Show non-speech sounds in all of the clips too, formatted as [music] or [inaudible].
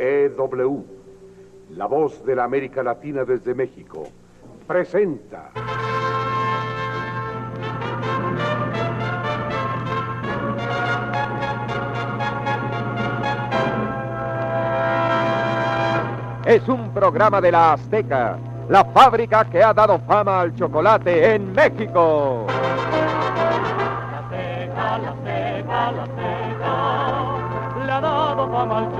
XEW, la voz de la América Latina desde México, presenta. Es un programa de la Azteca, la fábrica que ha dado fama al chocolate en México. La Azteca, la Azteca, la Azteca, le ha dado fama al chocolate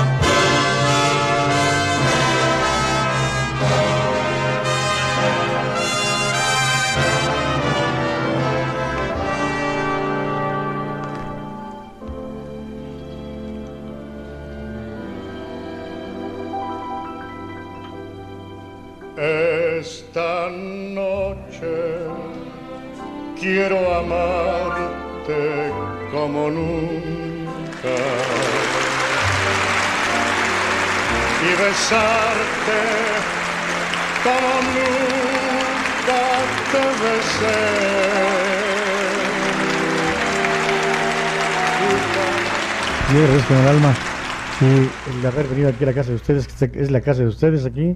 Esta noche quiero amarte como nunca y besarte como nunca te besé. Yo agradezco el alma el haber venido aquí a la casa de ustedes, que es la casa de ustedes aquí.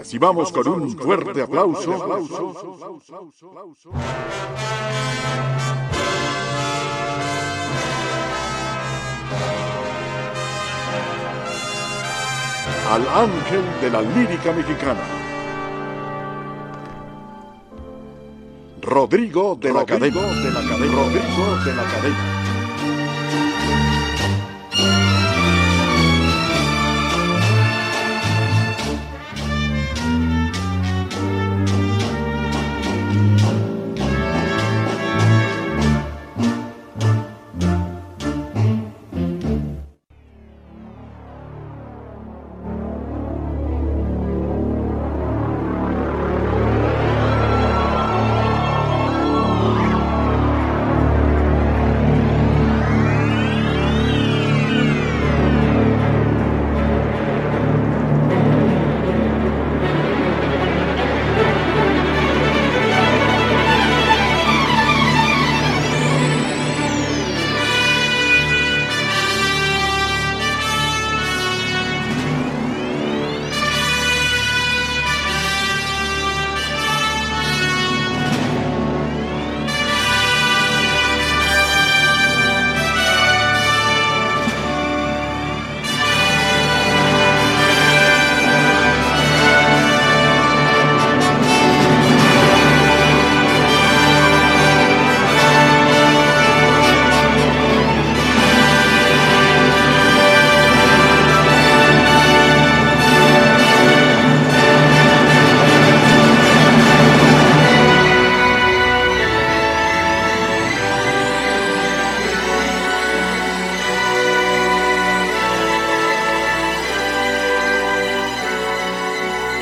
Recibamos con un fuerte aplauso al ángel de la lírica mexicana. Rodrigo de la Cadena. De la Cadena. Rodrigo de la Cadena.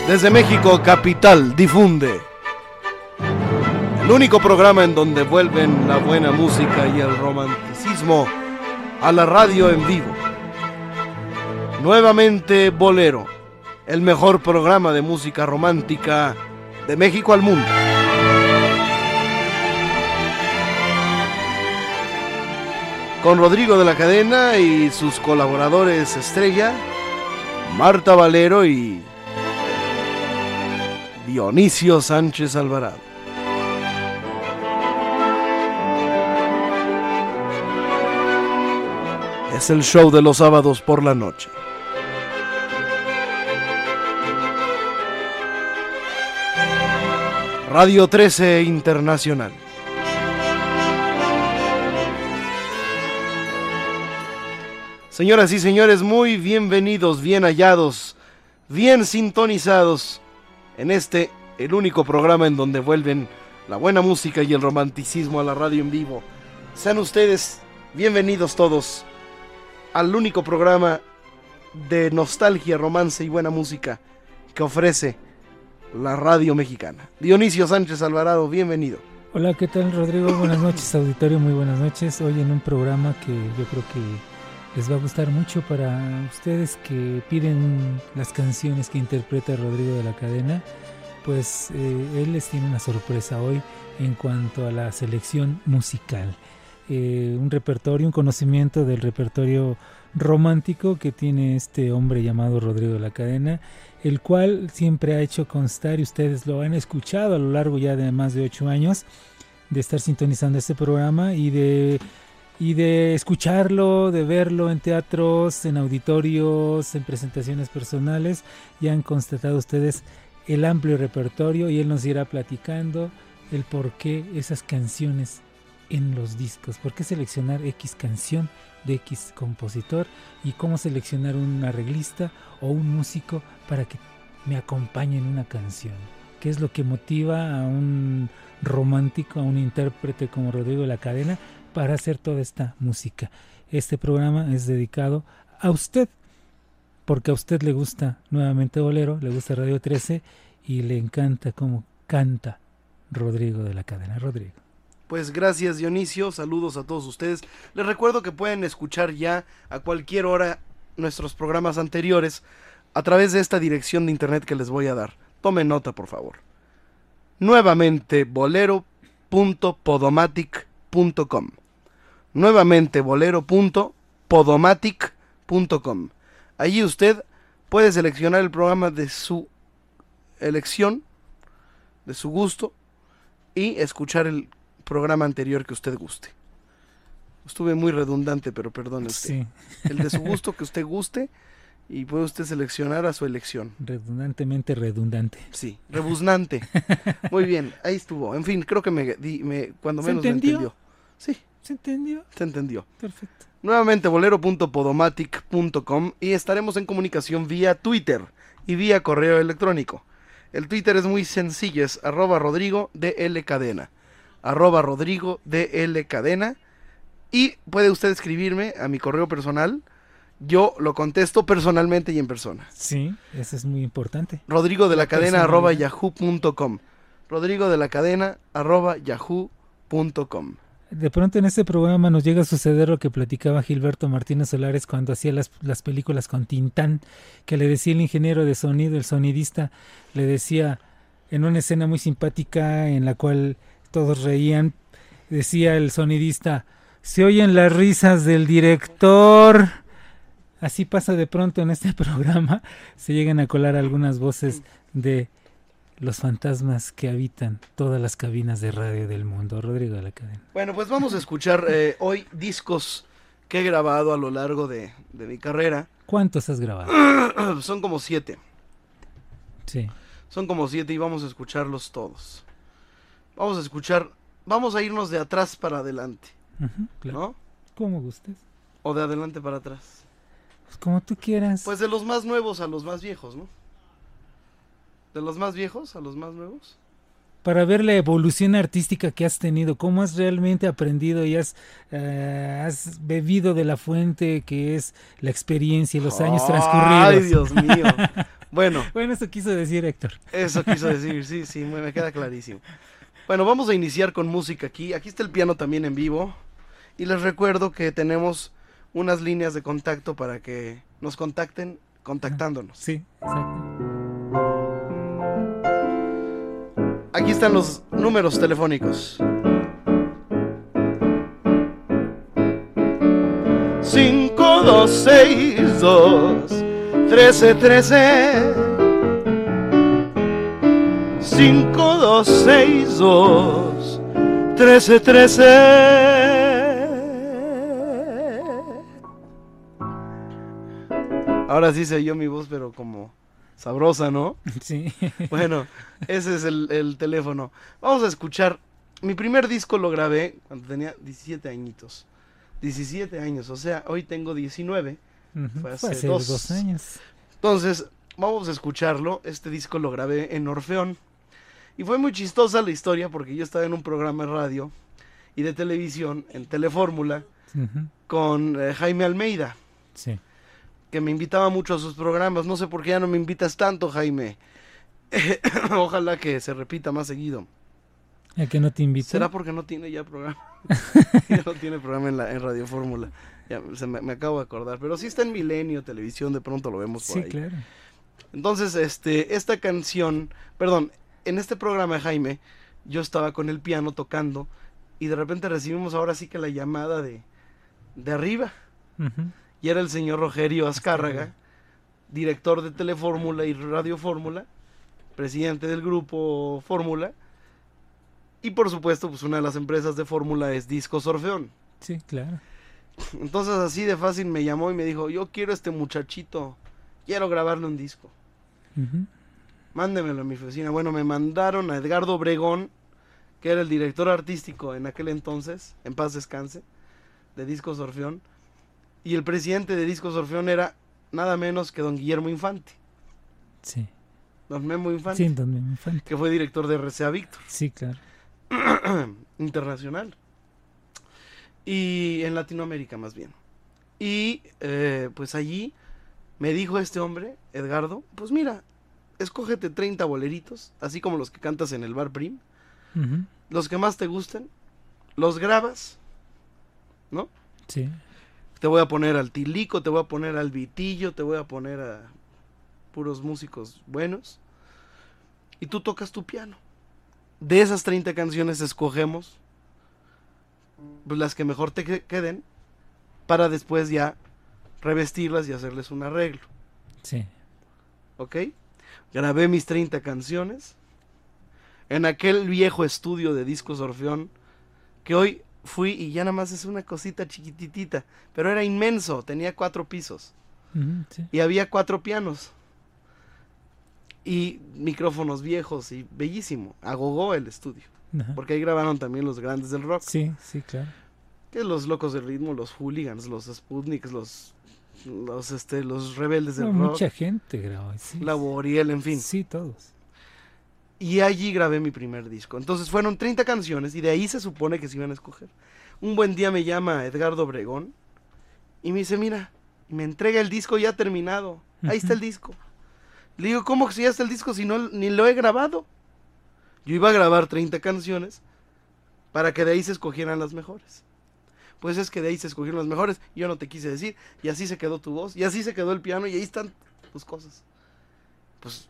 Desde México, capital, difunde. El único programa en donde vuelven la buena música y el romanticismo a la radio en vivo. Nuevamente Bolero, el mejor programa de música romántica de México al mundo. Con Rodrigo de la Cadena y sus colaboradores estrella, Marta Valero y Dionisio Sánchez Alvarado. Es el show de los sábados por la noche. Radio 13 Internacional. Señoras y señores, muy bienvenidos, bien hallados, bien sintonizados en este, el único programa en donde vuelven la buena música y el romanticismo a la radio en vivo. Sean ustedes bienvenidos todos al único programa de nostalgia, romance y buena música que ofrece la radio mexicana. Dionisio Sánchez Alvarado, bienvenido. Hola, ¿qué tal Rodrigo? Buenas noches, auditorio, muy buenas noches. Hoy en un programa que yo creo que les va a gustar mucho para ustedes que piden las canciones que interpreta Rodrigo de la Cadena. Pues eh, él les tiene una sorpresa hoy en cuanto a la selección musical. Eh, un repertorio, un conocimiento del repertorio romántico que tiene este hombre llamado Rodrigo de la Cadena, el cual siempre ha hecho constar, y ustedes lo han escuchado a lo largo ya de más de ocho años, de estar sintonizando este programa y de, y de escucharlo, de verlo en teatros, en auditorios, en presentaciones personales, ya han constatado ustedes el amplio repertorio y él nos irá platicando el por qué esas canciones en los discos, por qué seleccionar X canción de X compositor y cómo seleccionar un arreglista o un músico para que me acompañe en una canción. ¿Qué es lo que motiva a un romántico, a un intérprete como Rodrigo de la Cadena para hacer toda esta música? Este programa es dedicado a usted, porque a usted le gusta nuevamente Bolero, le gusta Radio 13 y le encanta cómo canta Rodrigo de la Cadena. Rodrigo. Pues gracias Dionisio, saludos a todos ustedes. Les recuerdo que pueden escuchar ya a cualquier hora nuestros programas anteriores a través de esta dirección de internet que les voy a dar. Tomen nota, por favor. Nuevamente bolero.podomatic.com. Nuevamente bolero.podomatic.com. Allí usted puede seleccionar el programa de su elección, de su gusto, y escuchar el programa anterior que usted guste. Estuve muy redundante, pero usted. Sí. El de su gusto que usted guste y puede usted seleccionar a su elección. Redundantemente redundante. Sí, rebuznante. [laughs] Muy bien, ahí estuvo. En fin, creo que me, di- me- cuando ¿Se menos me entendió? entendió. Sí, ¿Se entendió? se entendió. Perfecto. Nuevamente bolero.podomatic.com y estaremos en comunicación vía Twitter y vía correo electrónico. El Twitter es muy sencillo, es arroba rodrigo DL cadena. Arroba rodrigo DL cadena. Y puede usted escribirme a mi correo personal. Yo lo contesto personalmente y en persona. Sí, eso es muy importante. Rodrigo de la, La cadena arroba yahoo.com. Rodrigo de la cadena arroba yahoo.com. De pronto en este programa nos llega a suceder lo que platicaba Gilberto Martínez Solares cuando hacía las, las películas con Tintán, que le decía el ingeniero de sonido, el sonidista, le decía en una escena muy simpática en la cual todos reían, decía el sonidista, se oyen las risas del director. Así pasa de pronto en este [laughs] programa, se llegan a colar algunas voces de los fantasmas que habitan todas las cabinas de radio del mundo. Rodrigo de la Cadena. Bueno, pues vamos a escuchar eh, hoy discos que he grabado a lo largo de, de mi carrera. ¿Cuántos has grabado? [clears throat] Son como siete. Sí. Son como siete y vamos a escucharlos todos. Vamos a escuchar, vamos a irnos de atrás para adelante, claro. ¿no? Como gustes. O de adelante para atrás. Pues como tú quieras. Pues de los más nuevos a los más viejos, ¿no? De los más viejos a los más nuevos. para ver la evolución artística que has tenido, cómo has realmente aprendido y has, eh, has bebido de la fuente que es la experiencia y los años transcurridos. Ay, Dios mío. [laughs] Bueno. bueno, eso quiso decir Héctor. Eso quiso decir, sí, sí, me queda clarísimo. Bueno, vamos a iniciar con música aquí. Aquí está el piano también en vivo. Y les recuerdo que tenemos unas líneas de contacto para que nos contacten contactándonos. Sí, exacto. Aquí están los números telefónicos. 5, 2, 6, 2, Ahora sí se oyó mi voz, pero como sabrosa, ¿no? [laughs] Sí. Bueno, ese es el, el, teléfono. Vamos a escuchar. Mi primer disco lo grabé cuando tenía 17 añitos. 17 años, o sea, hoy tengo 19. Uh -huh. Fue hace, Fue hace dos. dos años. Entonces, vamos a escucharlo. Este disco lo grabé en Orfeón. Y fue muy chistosa la historia porque yo estaba en un programa de radio y de televisión en Telefórmula uh -huh. con eh, Jaime Almeida. Sí que me invitaba mucho a sus programas. No sé por qué ya no me invitas tanto, Jaime. [coughs] Ojalá que se repita más seguido. ¿A que no te invita? ¿Será porque no tiene ya programa? [laughs] ya no tiene programa en, la, en Radio Fórmula. Ya se me, me, acabo de acordar. Pero sí está en Milenio Televisión, de pronto lo vemos por sí, ahí. claro. Entonces, este, esta canción, perdón, en este programa Jaime, yo estaba con el piano tocando y de repente recibimos ahora sí que la llamada de, de arriba. Uh -huh y era el señor Rogerio Azcárraga, director de Telefórmula y Radio Fórmula, presidente del grupo Fórmula, y por supuesto, pues una de las empresas de Fórmula es Discos Orfeón. Sí, claro. Entonces así de fácil me llamó y me dijo, yo quiero este muchachito, quiero grabarle un disco. Uh -huh. Mándemelo a mi oficina. Bueno, me mandaron a Edgardo Obregón, que era el director artístico en aquel entonces, en paz descanse, de Discos Orfeón y el presidente de Discos Orfeón era nada menos que don Guillermo Infante. Sí. Don Memo Infante. Sí, don Memo Infante. Que fue director de RCA Víctor. Sí, claro. [clears throat] Internacional. Y en Latinoamérica más bien. Y eh, pues allí me dijo este hombre, Edgardo, pues mira, escógete 30 boleritos, así como los que cantas en el bar Prim, uh -huh. los que más te gusten, los grabas, ¿no? Sí te voy a poner al Tilico, te voy a poner al Vitillo, te voy a poner a puros músicos buenos. Y tú tocas tu piano. De esas 30 canciones escogemos pues, las que mejor te queden para después ya revestirlas y hacerles un arreglo. Sí. ¿Ok? Grabé mis 30 canciones en aquel viejo estudio de discos Orfeón que hoy fui y ya nada más es una cosita chiquititita, pero era inmenso, tenía cuatro pisos uh -huh, sí. y había cuatro pianos y micrófonos viejos y bellísimo, agogó el estudio, uh -huh. porque ahí grabaron también los grandes del rock. Sí, sí, claro. Que los locos del ritmo, los hooligans, los Sputniks, los los este los rebeldes del no, rock. Mucha gente grabó, sí. La Boriel, en fin. Sí, todos. Y allí grabé mi primer disco. Entonces fueron 30 canciones y de ahí se supone que se iban a escoger. Un buen día me llama Edgardo Obregón y me dice, mira, me entrega el disco ya terminado. Ahí está el disco. Le digo, ¿cómo que si ya está el disco si no ni lo he grabado? Yo iba a grabar 30 canciones para que de ahí se escogieran las mejores. Pues es que de ahí se escogieron las mejores. Yo no te quise decir. Y así se quedó tu voz. Y así se quedó el piano. Y ahí están tus cosas. Pues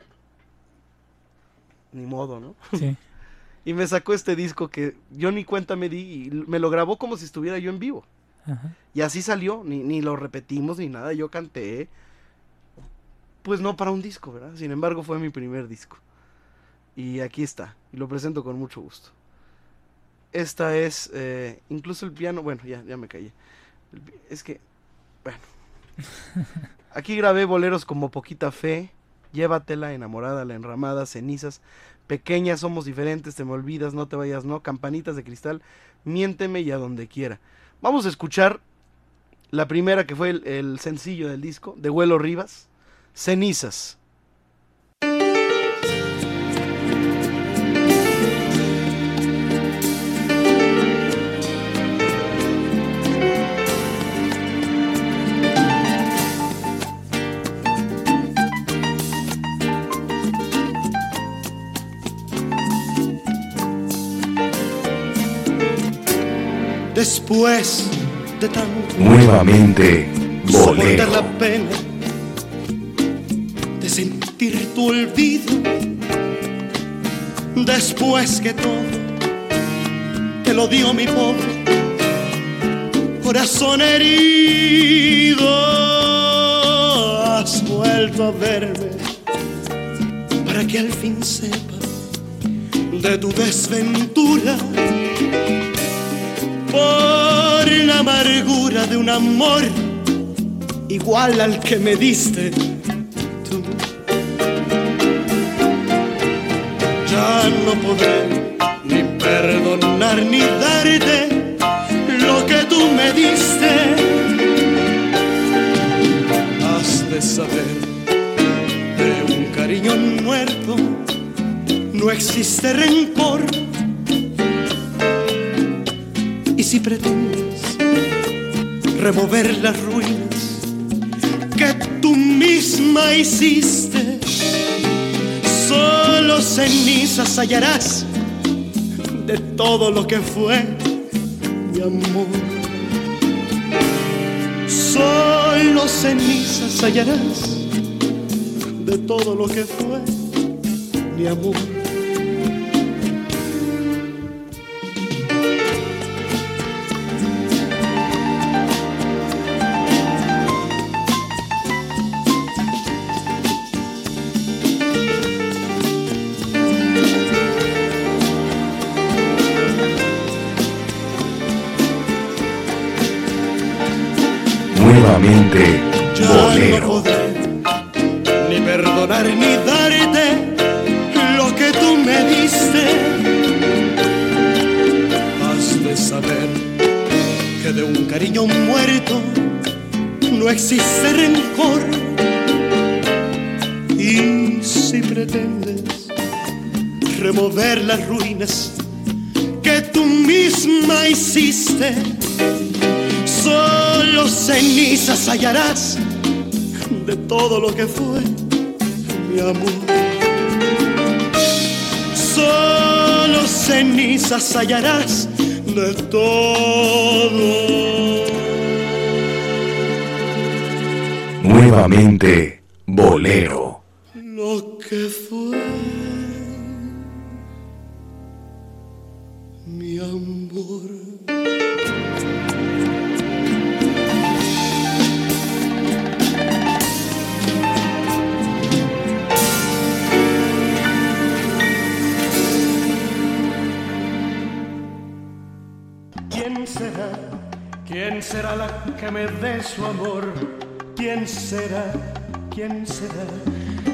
ni modo, ¿no? Sí. [laughs] y me sacó este disco que yo ni cuenta me di y me lo grabó como si estuviera yo en vivo. Ajá. Y así salió, ni, ni lo repetimos ni nada, yo canté. Pues no para un disco, ¿verdad? Sin embargo fue mi primer disco. Y aquí está, y lo presento con mucho gusto. Esta es, eh, incluso el piano, bueno, ya, ya me callé. Es que, bueno. [laughs] Aquí grabé boleros como Poquita Fe, Llévatela, enamorada, la enramada, cenizas, pequeñas, somos diferentes, te me olvidas, no te vayas, no, campanitas de cristal, miénteme y a donde quiera. Vamos a escuchar la primera que fue el, sencillo del disco, de Huelo Rivas, Cenizas. Después de tanto Nuevamente, soportar la pena de sentir tu olvido. Después que todo te lo dio mi pobre corazón herido has vuelto a verme para que al fin sepa de tu desventura por la amargura de un amor igual al que me diste tú. Ya no podré ni perdonar ni darte lo que tú me diste. Has de saber de un cariño muerto no existe rencor. Si pretendes remover las ruinas que tú misma hiciste, solo cenizas hallarás de todo lo que fue mi amor. Solo cenizas hallarás de todo lo que fue mi amor. Todo lo que fue mi amor. Solo cenizas hallarás de todo. Nuevamente, bolero. Lo que fue mi amor. ¿Quién será la que me dé su amor? ¿Quién será? ¿Quién será?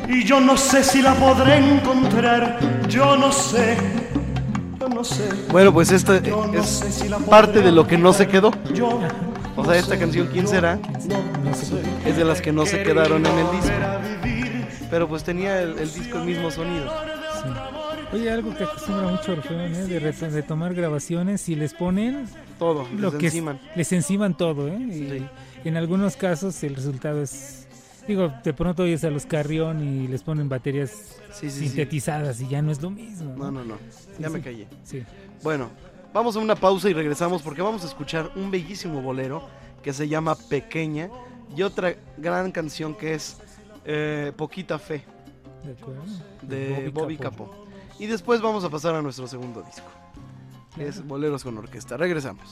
Y yo no sé si la podré encontrar. Yo no sé. Yo no sé. Bueno, pues esta Yo no es sé si parte de lo que no se quedó. Yo O sea, esta canción, ¿quién será? Es de las que no se quedaron en el disco. Pero pues tenía el, el disco el mismo sonido. Oye, algo que acostumbra mucho Orfeón, ¿eh? de, de tomar grabaciones y les ponen Todo, lo les que enciman. les enciman todo, ¿eh? Y en algunos casos el resultado es, digo, de pronto oyes a los Carrión y les ponen baterías Sí, sí, sí. sintetizadas y ya no es lo mismo. No, no, no. Ya Sí, me sí. callé. Sí. Bueno, vamos a una pausa y regresamos porque vamos a escuchar un bellísimo bolero que se llama Pequeña y otra gran canción que es eh, Poquita Fe De acuerdo. de Bobby, Capó. Capó. Y después vamos a pasar a nuestro segundo disco. que Es Boleros con Orquesta. Regresamos.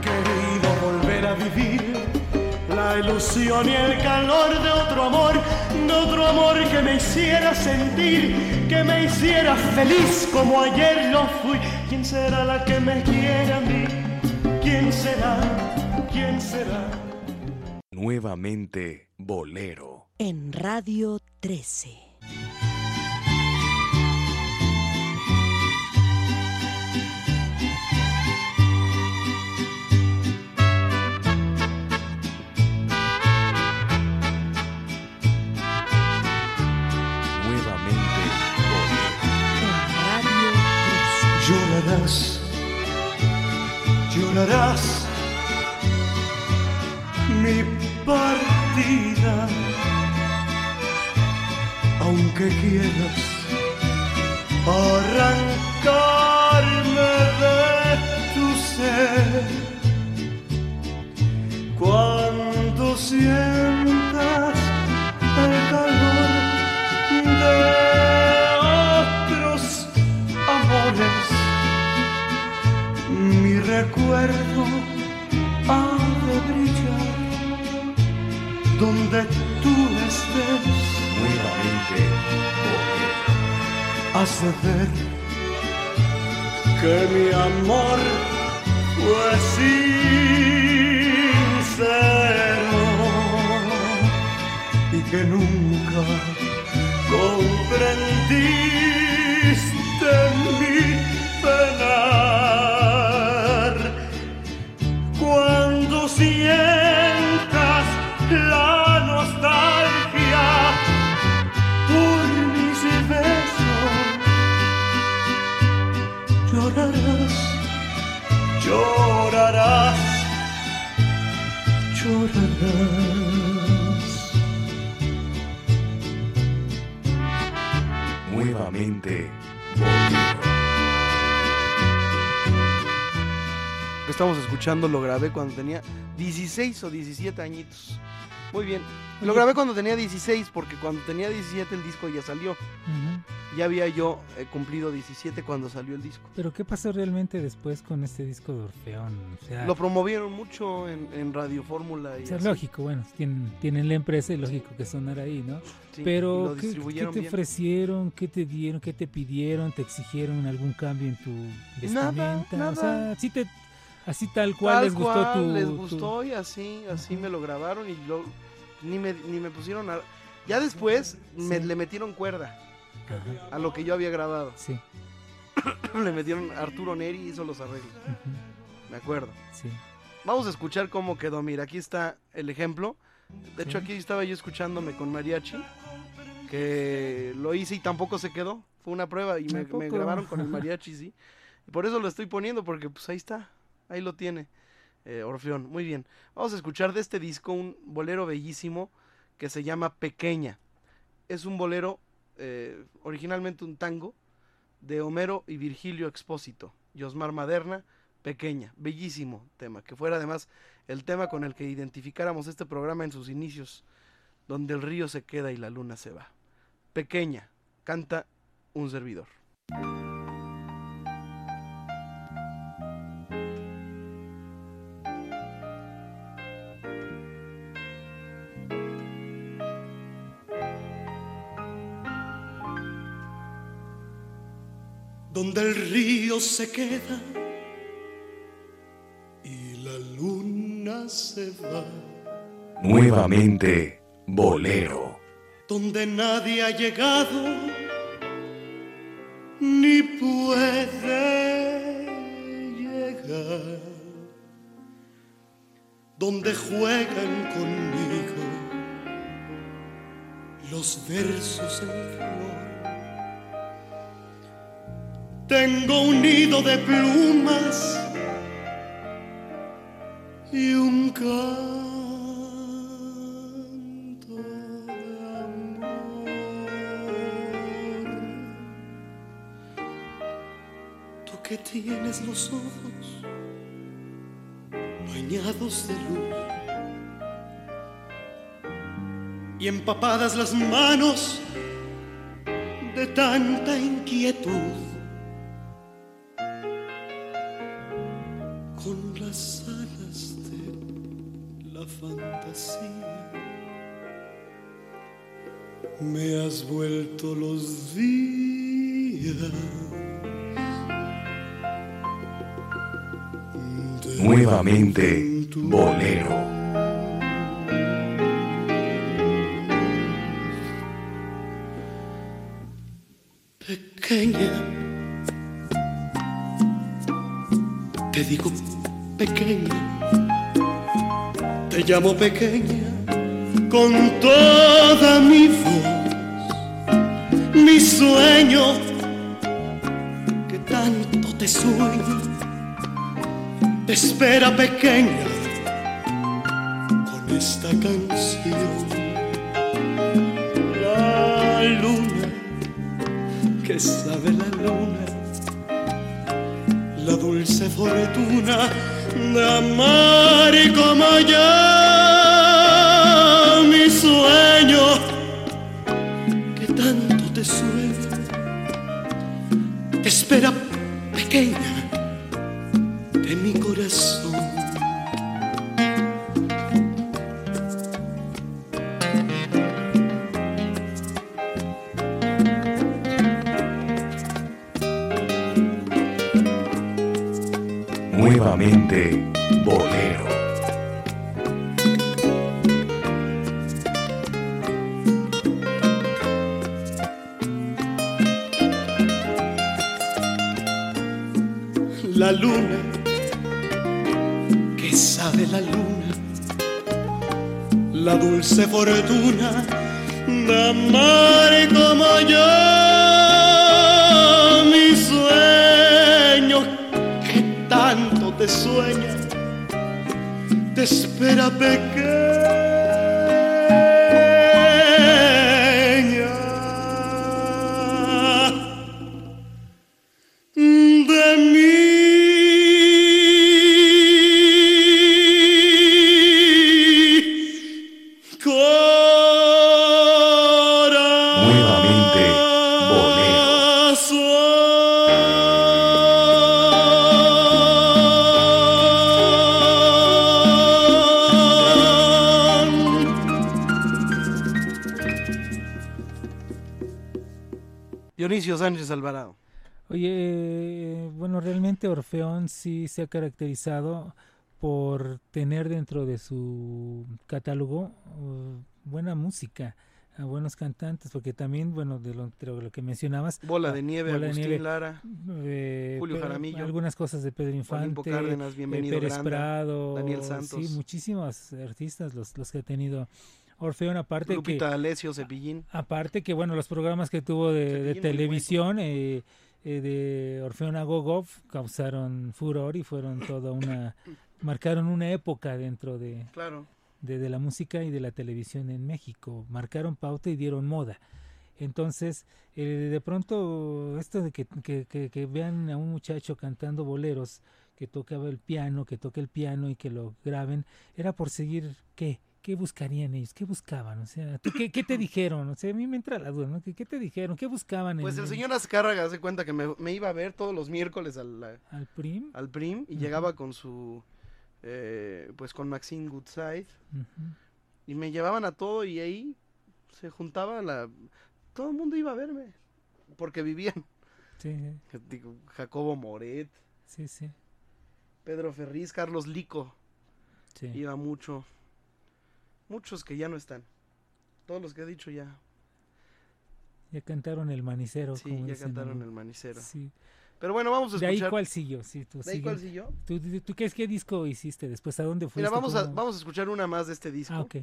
querido volver a vivir la ilusión y el calor de otro amor, de otro amor que me hiciera sentir, que me hiciera feliz como ayer lo fui. ¿Quién será la que me quiere a mí? ¿Quién será? ¿Quién será? Nuevamente, bolero. En Radio 13. Nuevamente, Llorarás, llorarás mi partida. aunque quieras arrancarme de tu ser. Cuando sientas el calor de otros amores, mi recuerdo donde tú estés. Nuevamente, Hace ver que mi amor fue sincero y que nunca comprendiste que estamos escuchando lo grabé cuando tenía 16 o 17 añitos. Muy bien. Lo grabé cuando tenía 16 porque cuando tenía 17 el disco ya salió. Ya había yo eh, cumplido 17 cuando salió el disco. Pero ¿qué pasó realmente después con este disco de Orfeón? O sea, Lo promovieron mucho en, en Radio Fórmula y o sea, así. lógico, bueno, tienen, tienen la empresa y lógico que sonara ahí, ¿no? Sí, Pero, ¿qué- ¿qué, te bien. ofrecieron? ¿Qué te dieron? ¿Qué te pidieron? ¿Te exigieron algún cambio en tu vestimenta? nada. O sea, sí te, así tal cual Tal les gustó cual, tu... les tu- gustó y así, así me lo grabaron y lo, ni, me, ni me pusieron nada. Ya después me, le metieron cuerda Ajá. a lo que yo había grabado. Sí. [clears throat] le metieron Arturo Neri y hizo los arreglos. Me acuerdo. Sí. Vamos a escuchar cómo quedó. Mira, aquí está el ejemplo. De hecho, Sí. aquí estaba yo escuchándome con Mariachi, que lo hice y tampoco se quedó. Fue una prueba y me, ¿A grabaron con el [laughs] mariachi, sí. Por eso lo estoy poniendo, porque pues ahí está. Ahí lo tiene. eh, Orfeón. Muy bien. Vamos a escuchar de este disco un bolero bellísimo que se llama Pequeña. Es un bolero, eh, originalmente un tango, de Homero y Virgilio Expósito. Y Osmar Maderna, Pequeña. Bellísimo tema. Que fuera además el tema con el que identificáramos este programa en sus inicios, donde el río se queda y la luna se va. Pequeña, canta un servidor. Donde el río se queda y la luna se va, nuevamente, bolero. donde nadie ha llegado ni puede llegar, donde juegan conmigo los versos en flor. Tengo un nido de plumas y un canto de amor. Tú que tienes los ojos bañados de luz y empapadas las manos de tanta inquietud. Llamo pequeña con toda mi voz, mi sueño que tanto te sueño, te espera pequeña fortuna de amar y como yo mi sueño que tanto te sueña, te espera pequeña se ha caracterizado por tener dentro de su catálogo uh, buena música, a buenos cantantes, porque también, bueno, de lo, de lo que mencionabas, Bola de Nieve, Bola de Agustín Nieve, Lara, eh, Julio Jaramillo, algunas cosas de Pedro Olimpo Infante, Cárdenas, eh, Bienvenido Pérez Granda, Prado, Daniel sí, Santos. muchísimos artistas los, los que ha tenido Orfeón, aparte Lupita que Alessio, Cepillín. Aparte que, bueno, los programas que tuvo de, de Cepillín, televisión eh, eh, de Orfeón Agogov causaron furor y fueron toda una... [coughs] marcaron una época dentro de, Claro. de, de la música y de la televisión en México. Marcaron pauta y dieron moda. Entonces, eh, de pronto, esto de que, que, que- que vean a un muchacho cantando boleros, que tocaba el piano, que toca el piano y que lo graben, era por seguir, ¿qué? ¿Qué buscarían ellos? ¿Qué buscaban? O sea, ¿tú qué, qué te dijeron? O sea, a mí me entra la duda, ¿no? ¿Qué, qué te dijeron? ¿Qué buscaban? en- Pues el señor Azcárraga hace cuenta que me, me iba a ver todos los miércoles al, al PRIM, al PRIM y llegaba con su, eh, pues con Maxine Goodside y me llevaban a todo y ahí se juntaba la, todo el mundo iba a verme porque vivían, Sí, digo, Jacobo Moret, sí, sí. Pedro Ferriz, Carlos Lico, Sí. iba mucho, muchos que ya no están, todos los que he dicho ya, Ya cantaron el manicero. sí, como ya dicen, cantaron ¿no? el manicero. Sí. Pero bueno, vamos a ¿De escuchar. ahí cuál siguió? Sí, tú ¿De ahí cuál siguió? ¿Tú, tú, tú qué, qué disco hiciste después? ¿A dónde fuiste? Mira, vamos a, vamos a escuchar una más de este disco. Ah, ok.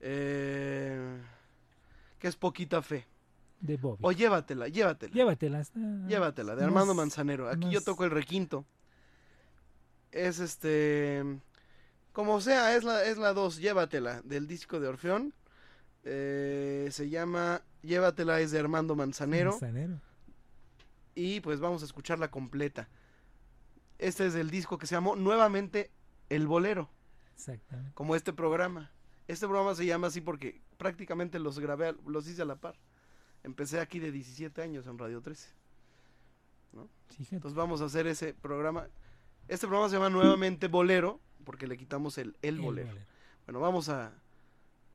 eh, que es Poquita Fe. De Bobby. O llévatela, llévatela. Llévatela. Llévatela, de más- Armando Manzanero. Aquí yo toco el requinto. Es este. Como sea, es la, es la 2, llévatela, del disco de Orfeón. Eh, se llama Llévatela, es de Armando Manzanero. Manzanero. Y pues vamos a escucharla completa. Este es el disco que se llamó nuevamente El Bolero, Exactamente. como este programa. Este programa se llama así porque prácticamente los grabé, los hice a la par. Empecé aquí de 17 años en Radio 13. ¿no? Entonces vamos a hacer ese programa. Este programa se llama nuevamente Bolero, porque le quitamos el El El Bolero. bolero. Bueno, vamos a,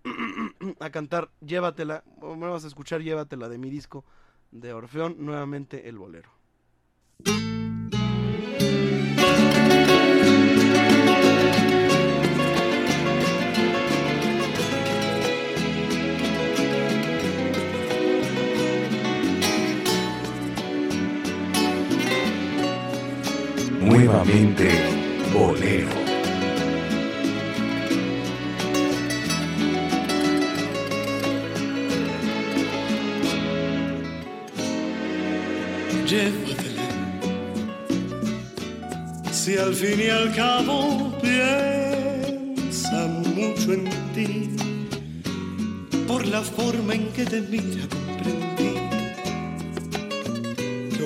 [clears throat] a cantar Llévatela, vamos a escuchar Llévatela de mi disco de Orfeón, nuevamente El Bolero. Nuevamente Bolero. llévatela. Si al fin y al cabo piensa mucho en ti, por la forma en que te mira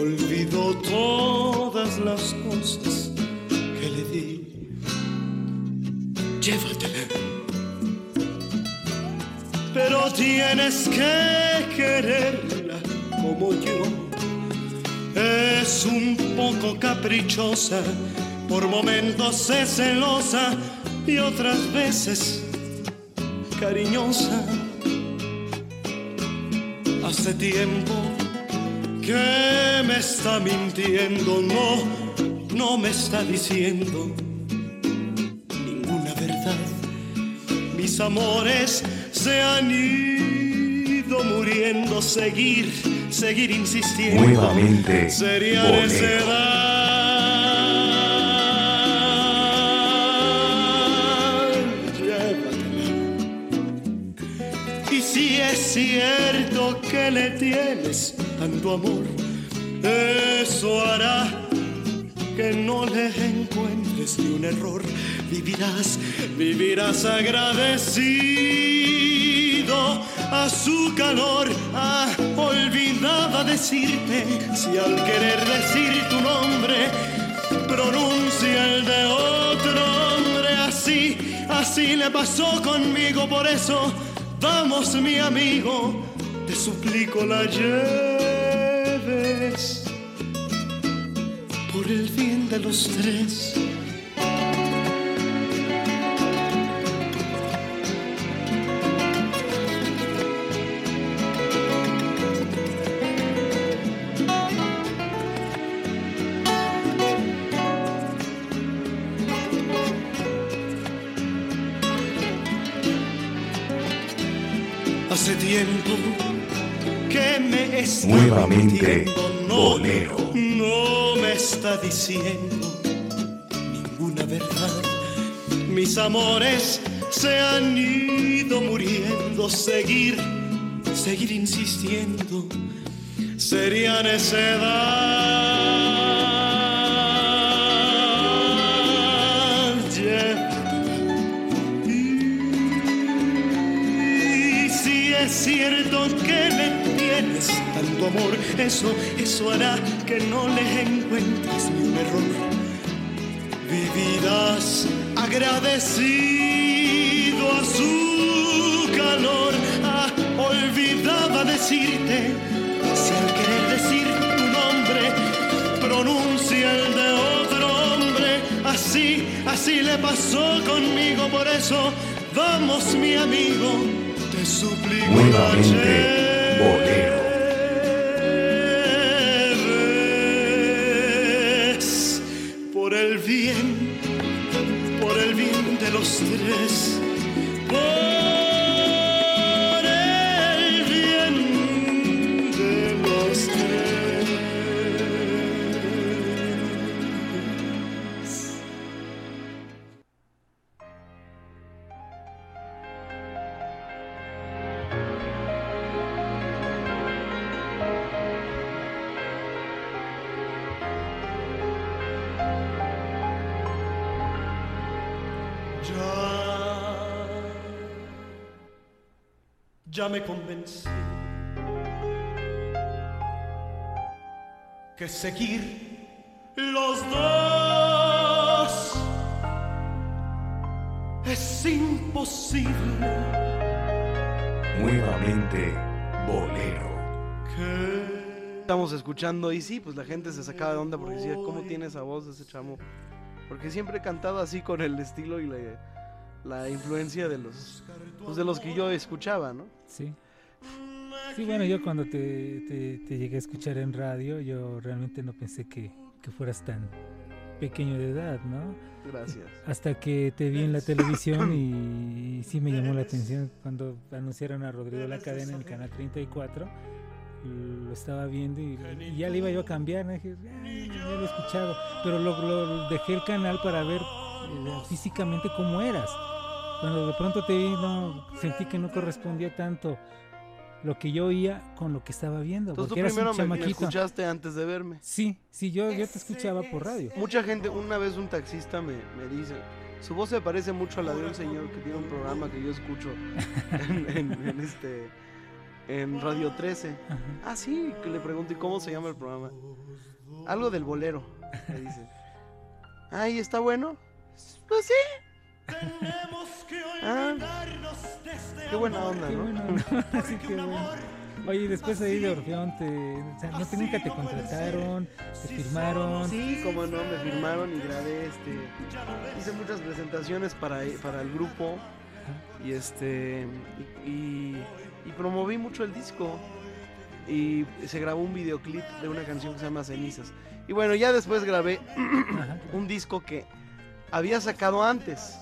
olvidó todas las cosas que le di. Llévatela. Pero tienes que quererla como yo. Es un poco caprichosa, por momentos es celosa y otras veces cariñosa. Hace tiempo que me está mintiendo, no, no me está diciendo ninguna verdad. Mis amores se han ido muriendo, seguir, seguir insistiendo. Nuevamente, Sería necedad. Llévatela. Y si es cierto que le tienes tanto amor, eso hará que no le encuentres ni un error. Vivirás, vivirás agradecido a su calor. Ah, olvidaba decirte si al querer decir tu nombre pronuncia el de otro hombre. Así, así le pasó conmigo, por eso vamos mi amigo, te suplico la lleves por el bien de los tres. Hace tiempo que me Nuevamente, bolero. Me está diciendo ninguna verdad. Mis amores se han ido muriendo, seguir, seguir insistiendo sería necedad. Y si es cierto que le tienes tanto amor, eso, eso hará que no le encuentres ni un error. Vivirás agradecido a su calor. Ah, olvidaba decirte, si al querer decir tu nombre, pronuncia el de otro hombre. Así, así le pasó conmigo, por eso, vamos mi amigo, te suplico. Nuevamente, bolero. Bien, por el bien de los tres, ya me convencí que seguir los dos es imposible. Nuevamente, bolero. Estamos escuchando y sí, pues la gente se sacaba de onda porque decía, ¿cómo tiene esa voz ese chamo? Porque siempre he cantado así con el estilo y la, la influencia de los, pues de los que yo escuchaba, ¿no? Sí. Sí, bueno, yo cuando te, te- te llegué a escuchar en radio, yo realmente no pensé que, que fueras tan pequeño de edad, ¿no? Gracias. Hasta que te vi en la televisión y, sí me llamó la atención cuando anunciaron a Rodrigo La Cadena en el canal 34. Lo estaba viendo y, y ya le iba yo a cambiar, ¿no? Dije, "Ay, ya lo he escuchado. Pero lo, lo- dejé el canal para ver eh, físicamente cómo eras. Cuando de pronto te vi, no, sentí que no correspondía tanto lo que yo oía con lo que estaba viendo. Entonces tú porque eras un primero me- escuchaste antes de verme. Sí, sí, yo, yo te escuchaba por radio. Mucha gente, una vez un taxista me, me dice, su voz se parece mucho a la de un señor que tiene un programa que yo escucho en, en- en este en Radio 13. Ah, sí, que le pregunté cómo se llama el programa. Algo del bolero, me dice. [laughs] Ay, ¿está bueno? Pues sí. Ah, qué buena onda, Qué ¿no? [laughs] [laughs] bueno, ¿no? Así que bueno. Oye, después ahí de Orfeón, te, o sea, no te, nunca te contrataron, te firmaron. Sí, como no, me firmaron y grabé, este, hice muchas presentaciones para, para el grupo y este, y, y- y promoví mucho el disco y se grabó un videoclip de una canción que se llama Cenizas. Y bueno, ya después grabé un disco que había sacado antes,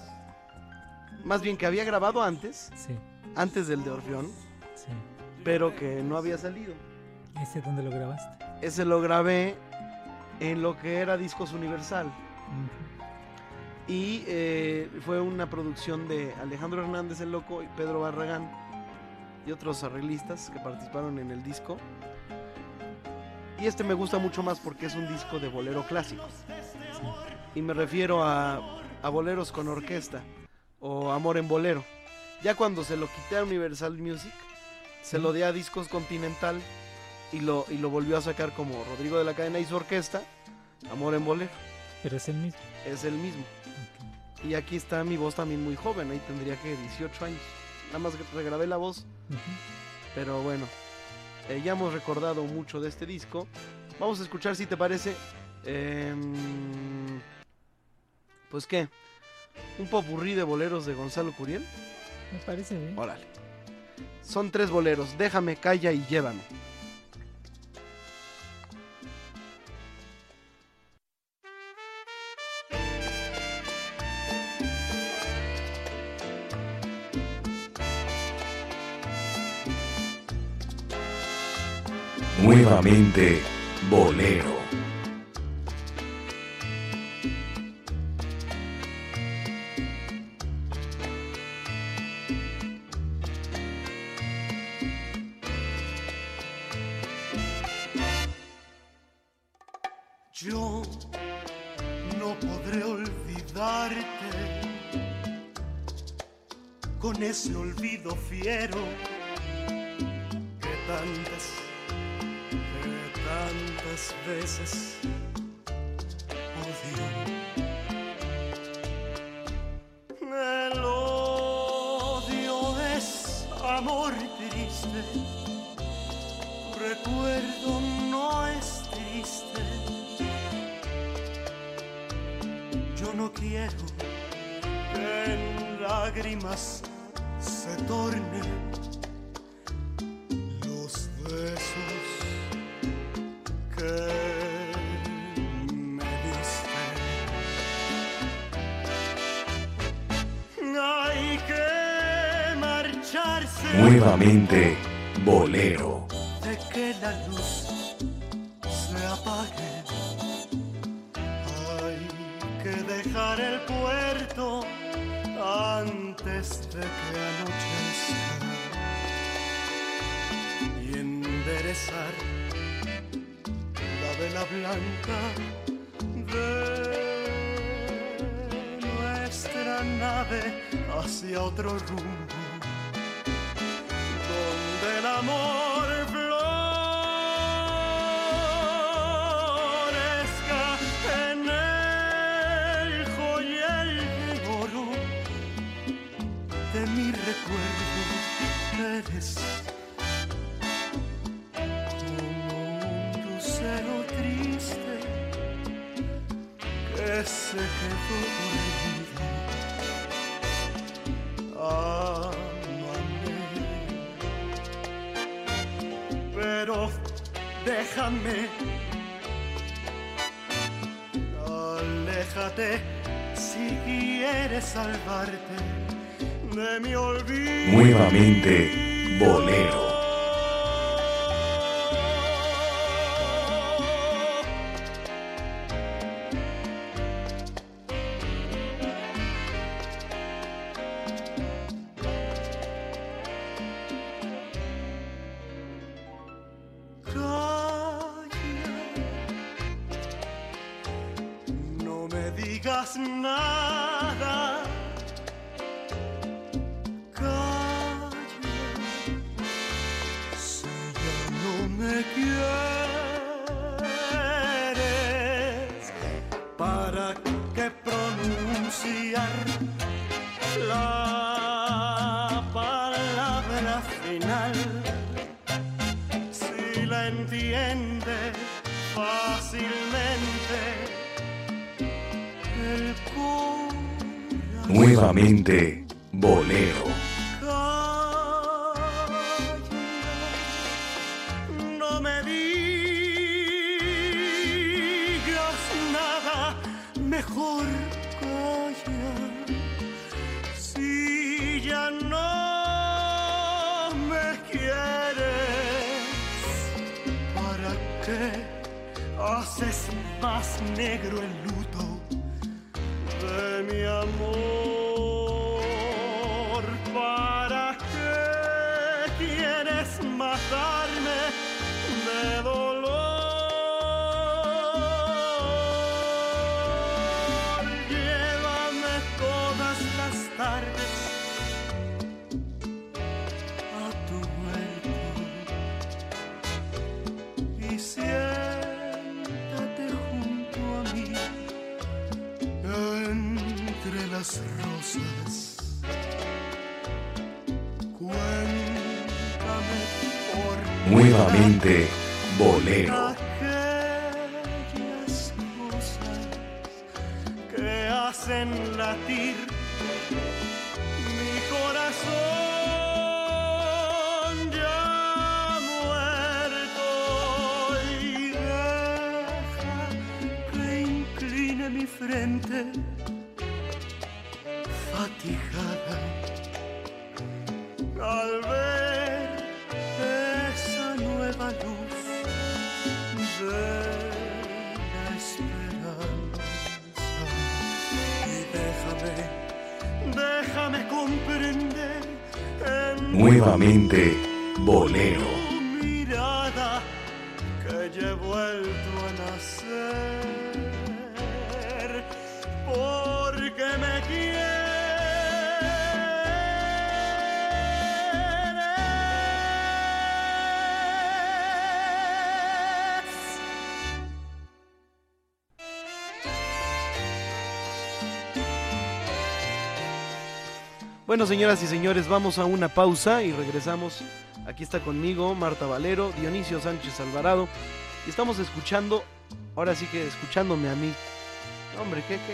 más bien que había grabado antes, Sí, antes del de Orfeón, sí. pero que no había salido. ¿Ese dónde lo grabaste? Ese lo grabé en lo que era Discos Universal. Y eh, fue una producción de Alejandro Hernández el Loco y Pedro Barragán y otros arreglistas que participaron en el disco. Y este me gusta mucho más porque es un disco de bolero clásico. Y me refiero a, a boleros con orquesta o Amor en Bolero. Ya cuando se lo quité a Universal Music, se lo di a Discos Continental y lo, y lo volvió a sacar como Rodrigo de la Cadena y su orquesta, Amor en Bolero. Pero es el mismo. Es el mismo. Y aquí está mi voz también muy joven, ahí tendría que 18 años. Nada más regrabé la voz. Pero bueno, eh, ya hemos recordado mucho de este disco. Vamos a escuchar si te parece. em, pues qué, un popurrí de boleros de Gonzalo Curiel. Me parece bien. Órale. Son tres boleros, déjame, calla y llévame. Nuevamente, Bolero. Palabra final. Si la entiende fácilmente, el Nuevamente bolero. Más negro el Nuevamente Bueno, señoras y señores, vamos a una pausa y regresamos. Aquí está conmigo Marta Valero, Dionisio Sánchez Alvarado. Y estamos escuchando, ahora sí que escuchándome a mí. Hombre, qué, qué, qué-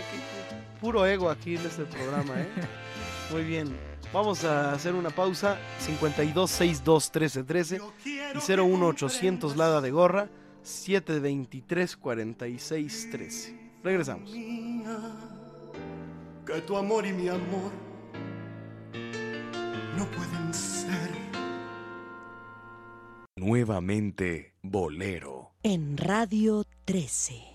qué puro ego aquí en este programa, ¿eh? [laughs] Muy bien. Vamos a hacer una pausa. 52 62 13 13 y 01800 Lada de Gorra 723 46 13. Regresamos. que tu amor y mi amor no pueden ser. Nuevamente bolero. En Radio 13.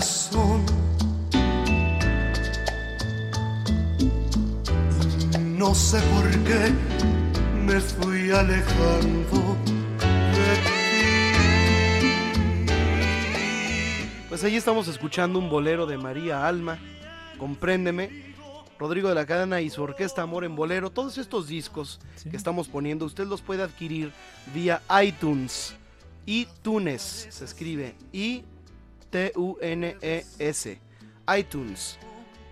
Corazón. No sé por qué me fui alejando de Pues ahí estamos escuchando un bolero de María Alma, Compréndeme, Rodrigo de la Cadena y su orquesta Amor en Bolero. Todos estos discos que estamos poniendo, usted los puede adquirir vía iTunes. iTunes se escribe I-T-U-N-E-S. iTunes.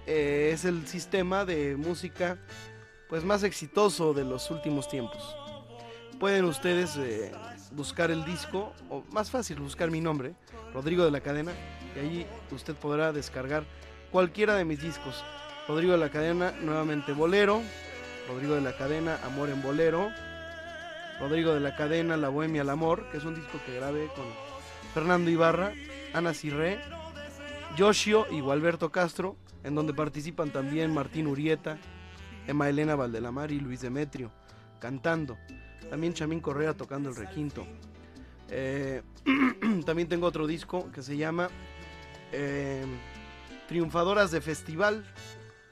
Eh, es el sistema de música pues más exitoso de los últimos tiempos. Pueden ustedes eh, buscar el disco, o más fácil, buscar mi nombre, Rodrigo de la Cadena, y allí usted podrá descargar cualquiera de mis discos. Rodrigo de la Cadena, nuevamente Bolero, Rodrigo de la Cadena, Amor en Bolero, Rodrigo de la Cadena, La Bohemia al Amor, que es un disco que grabé con Fernando Ibarra, Ana Cirré, Yoshio y Gualberto Castro, en donde participan también Martín Urieta, Emma Elena Valdelamar y Luis Demetrio, cantando. También Chamín Correa tocando el requinto. Eh, [clears throat] también tengo otro disco que se llama eh, Triunfadoras de Festival,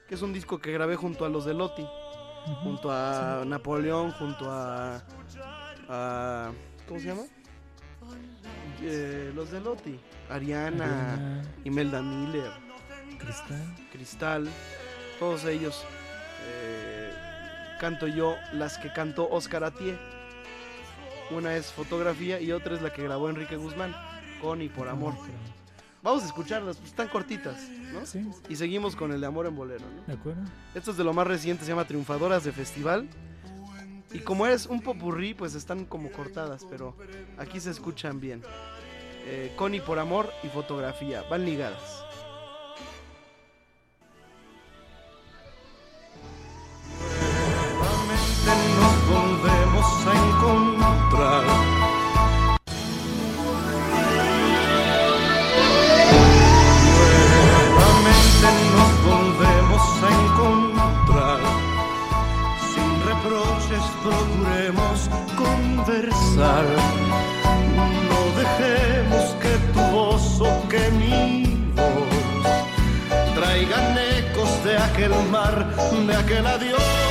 que es un disco que grabé junto a los de Loti, junto a Napoleón, junto a, a- ¿Cómo se llama? Eh, los de Loti. Ariana, Ariana. Imelda Miller, Cristal. Cristal, todos ellos. eh, canto yo las que cantó Oscar Atié. Una es fotografía y otra es la que grabó Enrique Guzmán, con y por amor. Vamos a escucharlas, pues están cortitas, ¿no? Sí. Y seguimos con el de amor en bolero, ¿no? ¿De acuerdo? Esto es de lo más reciente, se llama Triunfadoras de Festival. Y como es un popurrí, pues están como cortadas, pero aquí se escuchan bien. Eh, Connie por amor y fotografía, van ligadas. Procuremos conversar. No dejemos que tu voz o que mi voz traigan ecos de aquel mar, de aquel adiós.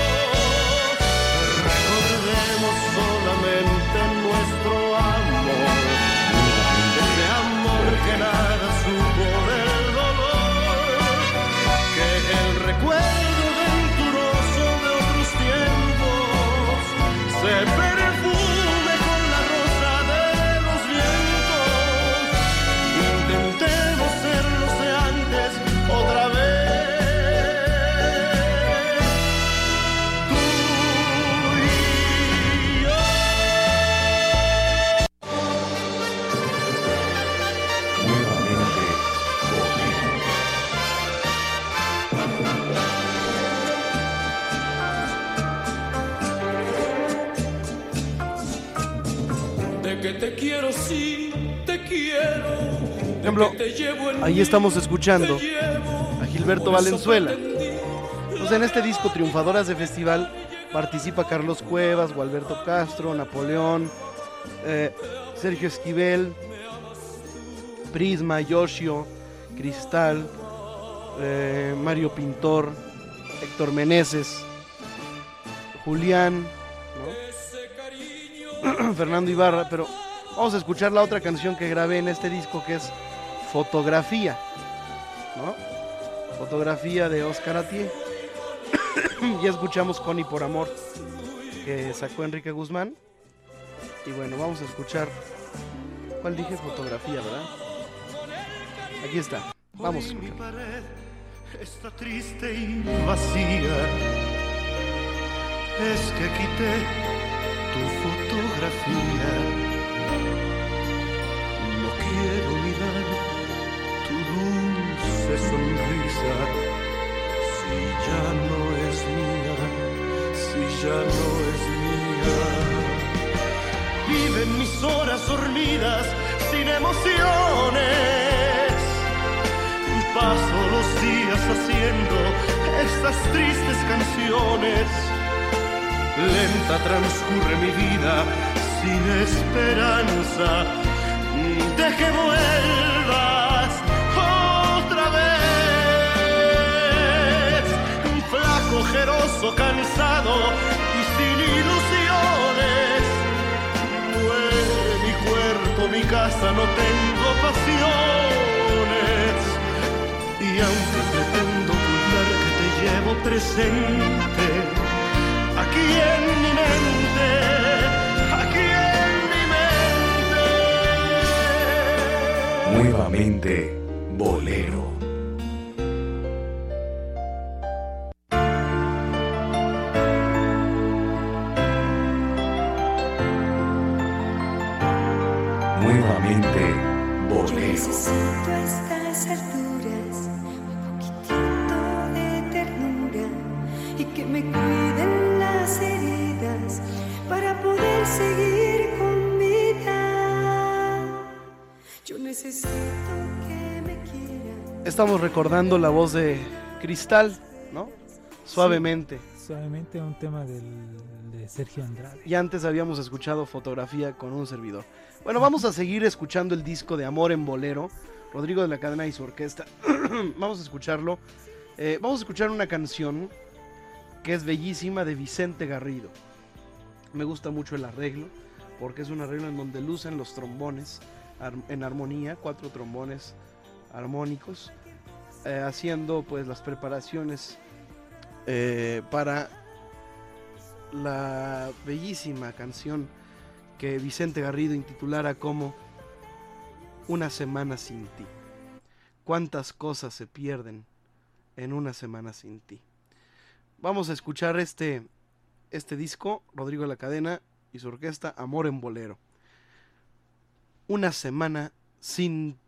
Quiero, sí, te quiero. Por ejemplo, ahí estamos escuchando a Gilberto Valenzuela. Pues en este disco Triunfadoras de Festival participa Carlos Cuevas, Gualberto Castro, Napoleón, eh, Sergio Esquivel, Prisma, Yoshio, Cristal, eh, Mario Pintor, Héctor Meneses, Julián, ¿no? [clears throat] Fernando Ibarra, pero vamos a escuchar la otra canción que grabé en este disco que es Fotografía, ¿no? Fotografía de Oscar Atié. [coughs] ya escuchamos Connie por Amor, que sacó Enrique Guzmán. Y bueno, vamos a escuchar. ¿Cuál dije? Fotografía, ¿verdad? Aquí está. Vamos mi pared está triste y vacía. Es que quité tu fotografía. Si ya no es mía, si ya no es mía. Viven mis horas dormidas sin emociones. Paso los días haciendo estas tristes canciones. Lenta transcurre mi vida sin esperanza de que vuelvas ojeroso, cansado y sin ilusiones. Muere mi cuerpo, mi casa, no tengo pasiones. Y aunque pretendo ocultar que te llevo presente, aquí en mi mente, aquí en mi mente. Nuevamente, Bolero. Estamos recordando la voz de Cristal, ¿no? Suavemente. Suavemente un tema del, de Sergio Andrade. Y antes habíamos escuchado fotografía con un servidor. Bueno, vamos a seguir escuchando el disco de Amor en Bolero. Rodrigo de la Cadena y su orquesta. [clears throat] vamos a escucharlo. Eh, vamos a escuchar una canción que es bellísima de Vicente Garrido. Me gusta mucho el arreglo, porque es un arreglo en donde lucen los trombones en armonía, cuatro trombones armónicos, eh, haciendo pues las preparaciones eh, para la bellísima canción que Vicente Garrido intitulara como Una semana sin ti. ¿Cuántas cosas se pierden en una semana sin ti? Vamos a escuchar este, este disco, Rodrigo de la Cadena y su orquesta Amor en Bolero. Una semana sin ti.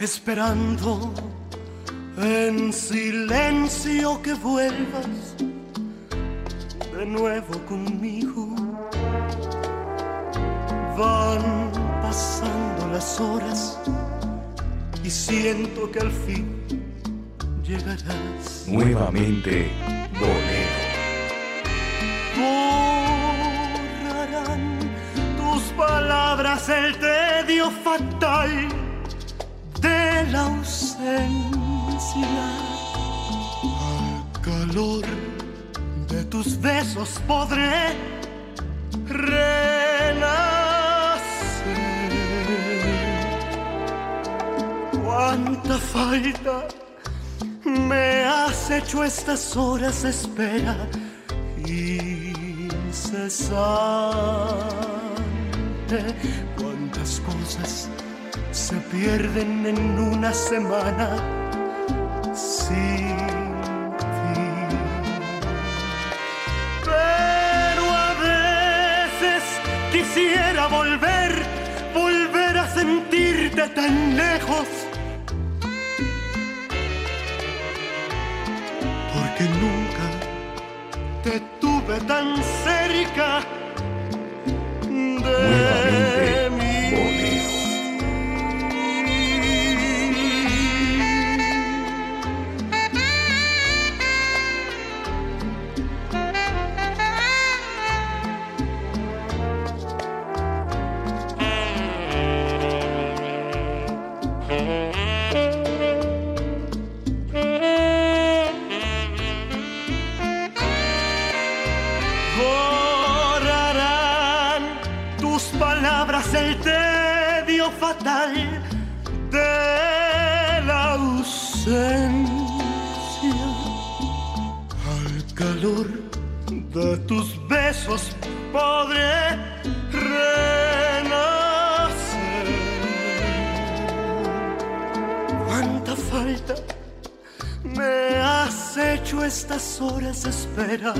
Esperando en silencio que vuelvas de nuevo conmigo. Van pasando las horas y siento que al fin llegarás. Nuevamente, bolero. Borrarán tus palabras el tedio fatal la ausencia. Al calor de tus besos podré renacer. Cuánta falta me has hecho estas horas de espera incesante. Cuántas cosas se pierden en una semana sin ti. Pero a veces quisiera volver, volver a sentirte tan lejos. Porque nunca te tuve tan cerca espera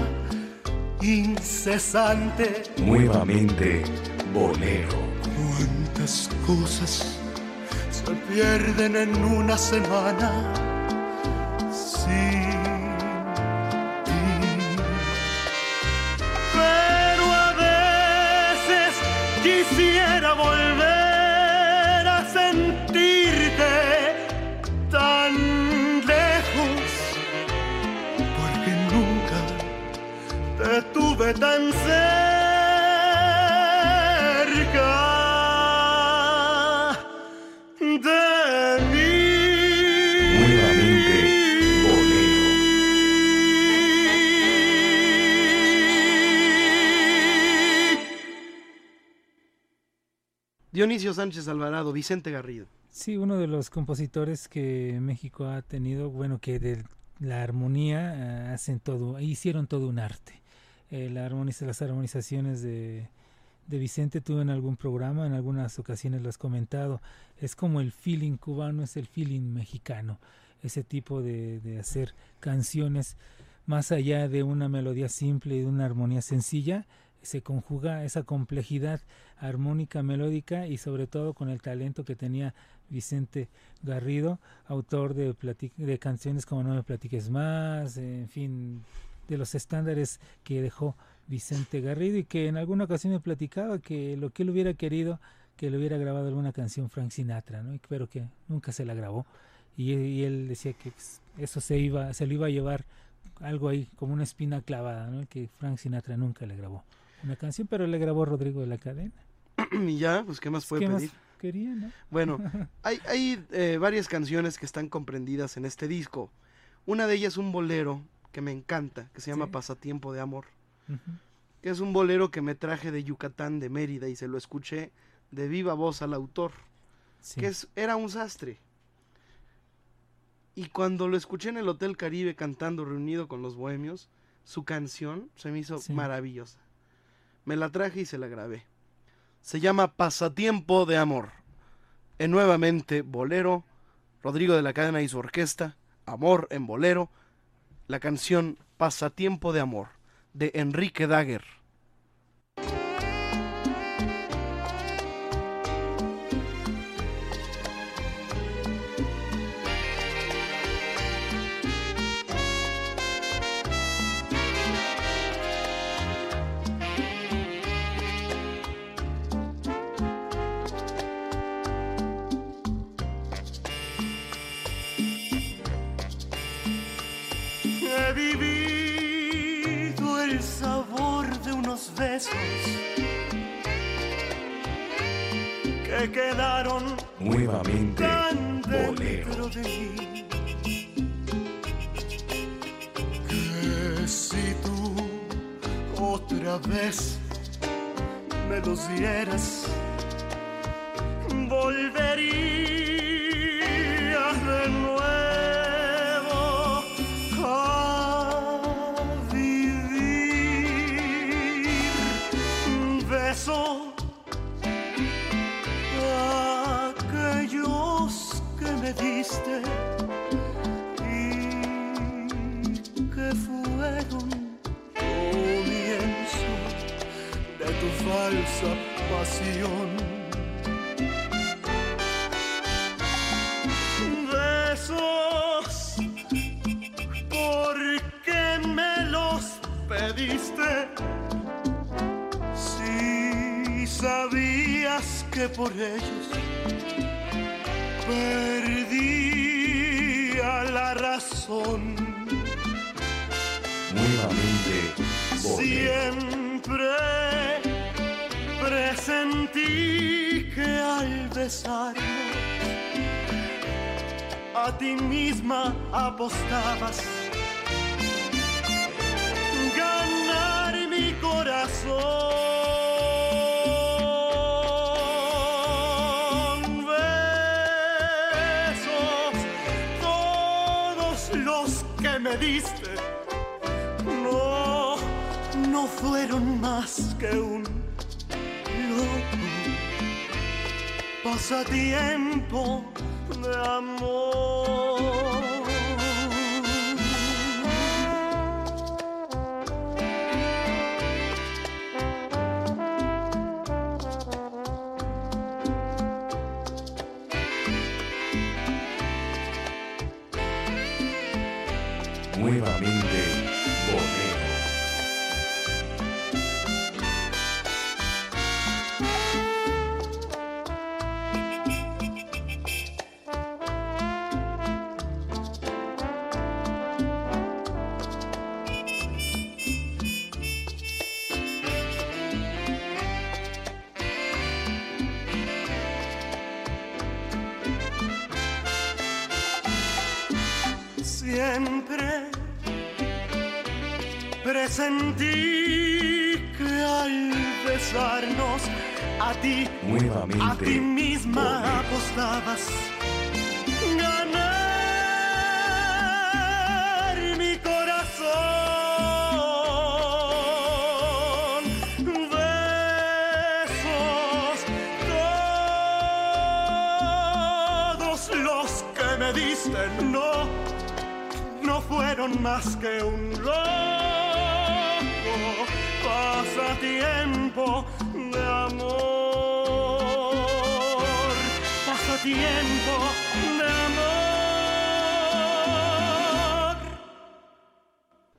incesante. Nuevamente, bolero. Cuántas cosas se pierden en una semana tan cerca de mí. Nuevamente, bolero. Dionisio Sánchez Alvarado, Vicente Garrido. Sí, uno de los compositores que México ha tenido, bueno, que de la armonía eh, hacen todo, hicieron todo un arte. Eh, la las armonizaciones de, de Vicente tuve en algún programa, en algunas ocasiones lo has comentado. Es como el feeling cubano, es el feeling mexicano. Ese tipo de, de hacer canciones más allá de una melodía simple y de una armonía sencilla, se conjuga esa complejidad armónica, melódica y sobre todo con el talento que tenía Vicente Garrido, autor de, de canciones como No me platiques más, en fin, de los estándares que dejó Vicente Garrido y que en alguna ocasión me platicaba que lo que él hubiera querido que le hubiera grabado alguna canción Frank Sinatra, ¿no? Pero que nunca se la grabó y, y él decía que pues, eso se iba se lo iba a llevar algo ahí, como una espina clavada, ¿no? Que Frank Sinatra nunca le grabó una canción, pero le grabó Rodrigo de la Cadena. [clears throat] y ya, pues qué más puede ¿Qué más pedir. quería, no? Bueno, [laughs] hay, hay eh, varias canciones que están comprendidas en este disco. Una de ellas un bolero que me encanta, que se llama Sí. Pasatiempo de Amor. Que es un bolero que me traje de Yucatán, de Mérida, y se lo escuché de viva voz al autor. Sí. Que es, era un sastre. Y cuando lo escuché en el Hotel Caribe cantando reunido con los bohemios, su canción se me hizo Sí. maravillosa. Me la traje y se la grabé. Se llama Pasatiempo de Amor. En nuevamente Bolero, Rodrigo de la Cadena y su orquesta, Amor en Bolero, la canción Pasatiempo de Amor, de Enrique Dagger. Que quedaron Nuevamente tan bolero. dentro de mí. Que si tú otra vez me los dieras, volvería falsa pasión. Besos porque me los pediste si sabías que por ellos perdía la razón. Nuevamente. Siempre a ti misma apostabas. Ganar mi corazón. Besos, todos los que me diste. No, no fueron más que un pasatiempo de amor. Siempre presentí que al besarnos a ti, Nuevamente a ti misma bolero. apostabas ganar mi corazón. Besos, todos los que me diste no fueron más que un loco pasatiempo de amor. Pasatiempo de amor.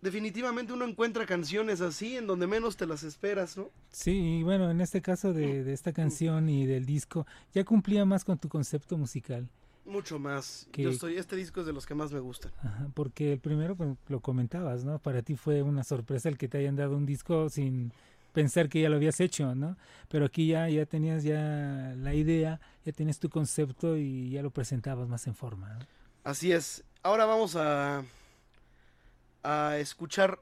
Definitivamente uno encuentra canciones así en donde menos te las esperas, ¿no? Sí, y bueno, en este caso de, de esta canción y del disco, ya cumplía más con tu concepto musical. Mucho más. Que- Yo estoy, este disco es de los que más me gustan. Ajá, porque el primero pues, lo comentabas, ¿no? Para ti fue una sorpresa el que te hayan dado un disco sin pensar que ya lo habías hecho, ¿no? Pero aquí ya, ya tenías ya la idea, ya tenías tu concepto y ya lo presentabas más en forma. ¿no? Así es. Ahora vamos a, a escuchar.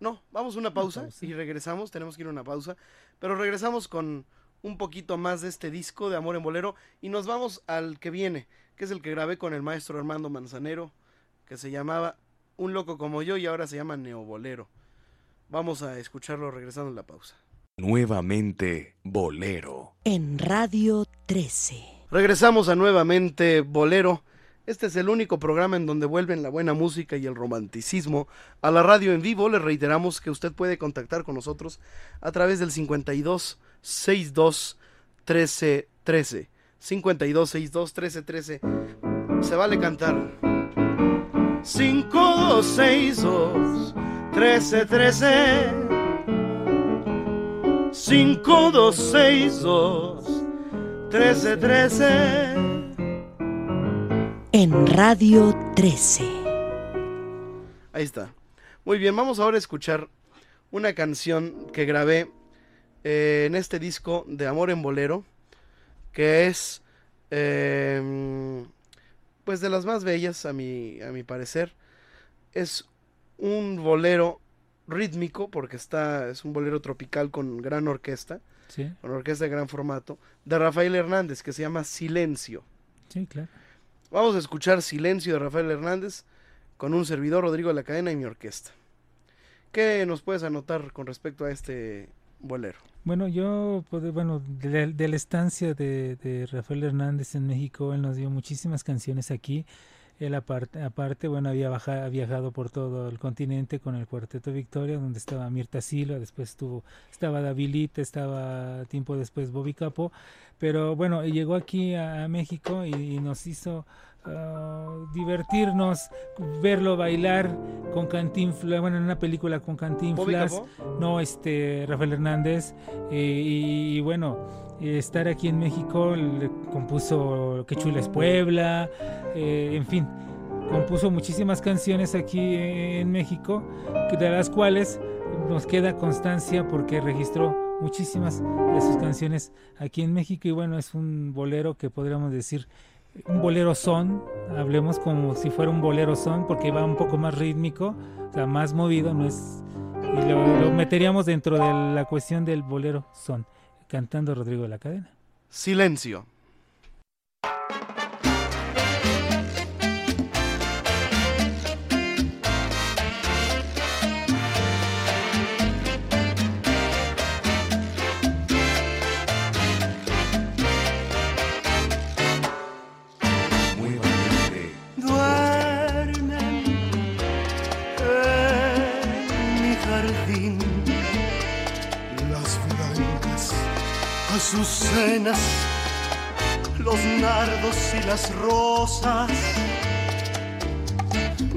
No, vamos a una pausa, pausa. y regresamos. Tenemos que ir a una pausa. Pero regresamos con un poquito más de este disco de Amor en Bolero. Y nos vamos al que viene, que es el que grabé con el maestro Armando Manzanero, que se llamaba Un Loco como yo y ahora se llama Neobolero. Vamos a escucharlo regresando a la pausa. Nuevamente Bolero. En Radio 13. Regresamos a nuevamente Bolero. Este es el único programa en donde vuelven la buena música y el romanticismo a la radio en vivo. Le reiteramos que usted puede contactar con nosotros a través del 52 62 13 13. 52 62 13 13. Se vale cantar. 5262 13 13. 5262 13 13. En Radio 13. Ahí está. Muy bien, vamos ahora a escuchar una canción que grabé eh, en este disco de Amor en Bolero, que es eh, pues de las más bellas a mi, a mi parecer. Es un bolero rítmico, porque está, es un bolero tropical con gran orquesta, Sí, con orquesta de gran formato, de Rafael Hernández, que se llama Silencio. sí, claro. Vamos a escuchar Silencio de Rafael Hernández con un servidor Rodrigo de la Cadena y mi orquesta. ¿Qué nos puedes anotar con respecto a este bolero? Bueno, yo, pues, bueno, de, la- estancia de, de Rafael Hernández en México, él nos dio muchísimas canciones aquí. Él aparte, aparte bueno, había viajado por todo el continente con el Cuarteto Victoria, donde estaba Mirta Silva, después estuvo, estaba Davilita, estaba tiempo después Bobby Capo, pero bueno, llegó aquí a, a México y nos hizo ah, divertirnos, verlo bailar con Cantinflas, bueno, en una película con Cantinflas, no, este, Rafael Hernández, eh, y, y bueno, estar aquí en México, le compuso Que chula es Puebla, eh, en fin, compuso muchísimas canciones aquí en México, de las cuales nos queda constancia porque registró muchísimas de sus canciones aquí en México. Y bueno, es un bolero que podríamos decir un bolero son, hablemos como si fuera un bolero son porque va un poco más rítmico, o sea, más movido, no es y lo, lo meteríamos dentro de la cuestión del bolero son, cantando Rodrigo de la Cadena. Silencio. Los nardos y las rosas.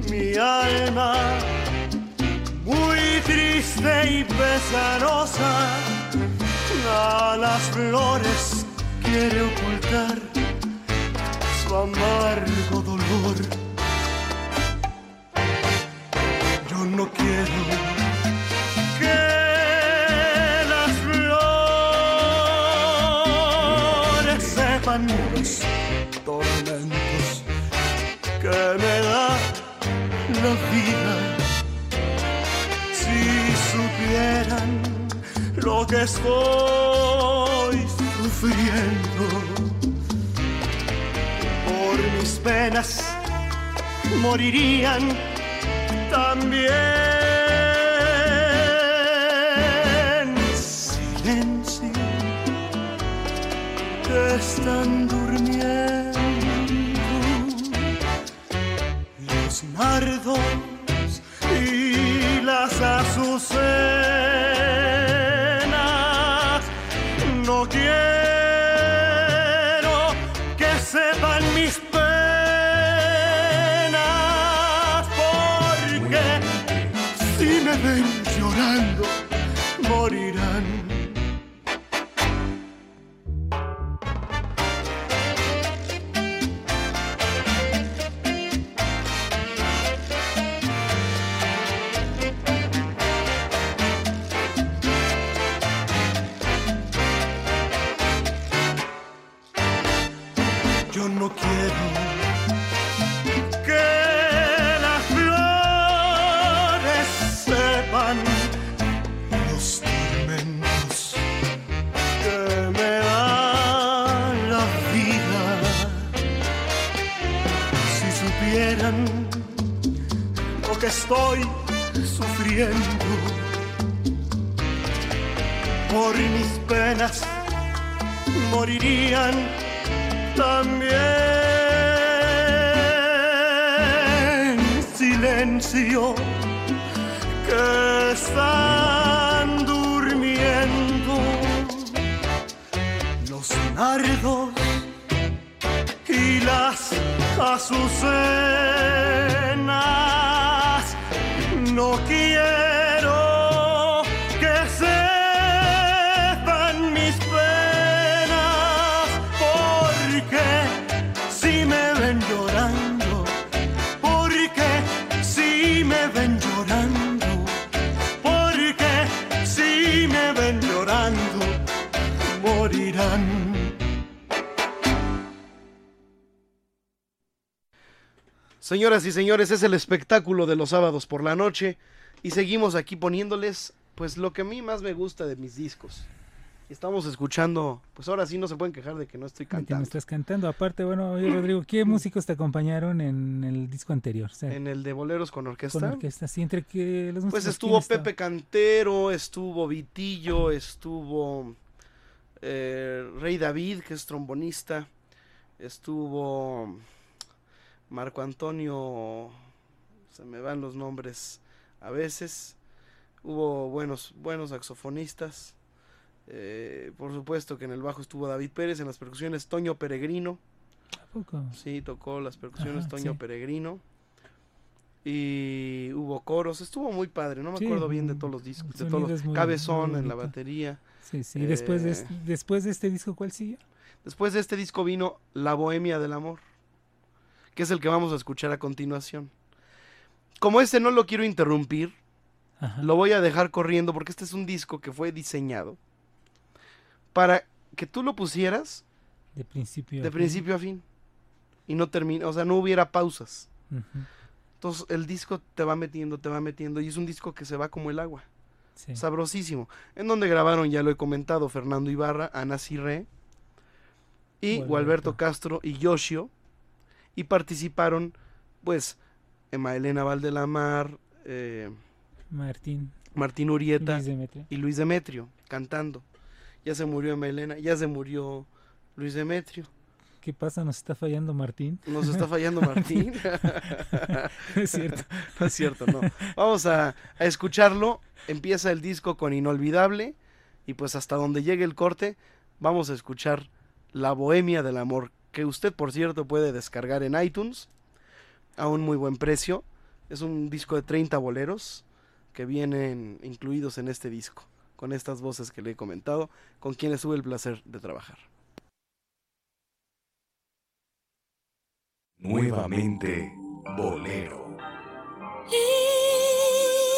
Mi alma muy triste y pesarosa a las flores quiere ocultar su amargo dolor. Yo no quiero tormentos que me da la vida. Si supieran lo que estoy sufriendo por mis penas morirían también. Están durmiendo los nardos y las azucenas. Señoras y señores, es el espectáculo de los sábados por la noche y seguimos aquí poniéndoles pues lo que a mí más me gusta de mis discos. Estamos escuchando, pues ahora sí no se pueden quejar de que no estoy Que no cantando. estás cantando. Aparte, bueno, oye, Rodrigo, ¿qué músicos te acompañaron en el disco anterior? O sea, En el de Boleros con Orquesta. con orquesta, sí, entre que los Pues estuvo. Pepe Cantero, estuvo Vitillo, estuvo eh, Rey David, que es trombonista, estuvo Marco Antonio, se me van los nombres a veces, hubo buenos, buenos saxofonistas, eh, por supuesto que en el bajo estuvo David Pérez, en las percusiones Toño Peregrino, ¿A poco? Sí, tocó las percusiones Ajá, Toño sí. Peregrino. Y hubo coros, estuvo muy padre, no me Sí, acuerdo bien de mm, todos los discos, de todos los- Cabezón en la batería. Sí, sí. Y después, de, Eh, es- después de este disco, ¿cuál siguió? Después de este disco vino La Bohemia del Amor, que es el que vamos a escuchar a continuación. Como este no lo quiero interrumpir, Ajá. lo voy a dejar corriendo porque este es un disco que fue diseñado para que tú lo pusieras De principio. a fin. principio a fin y no termina, o sea, no hubiera pausas. Entonces el disco te va metiendo, te va metiendo y es un disco que se va como el agua. Sí. Sabrosísimo. En donde grabaron, ya lo he comentado, Fernando Ibarra, Ana Cirré y. Gualberto Castro y Yoshio. Y participaron, pues, Emma Elena Valdelamar, eh, Martín. Martín Urieta Luis y Luis Demetrio cantando. Ya se murió Emma Elena, ya se murió Luis Demetrio. ¿Qué pasa? ¿Nos está fallando Martín? Nos está fallando Martín. [laughs] es cierto. No es cierto, no. Vamos a, a escucharlo. Empieza el disco con Inolvidable. Y pues hasta donde llegue el corte, vamos a escuchar La Bohemia del Amor. Que usted, por cierto, puede descargar en iTunes. A un muy buen precio. Es un disco de 30 boleros que vienen incluidos en este disco. Con estas voces que le he comentado. Con quienes tuve el placer de trabajar. Nuevamente, Bolero.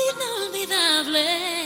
Inolvidable.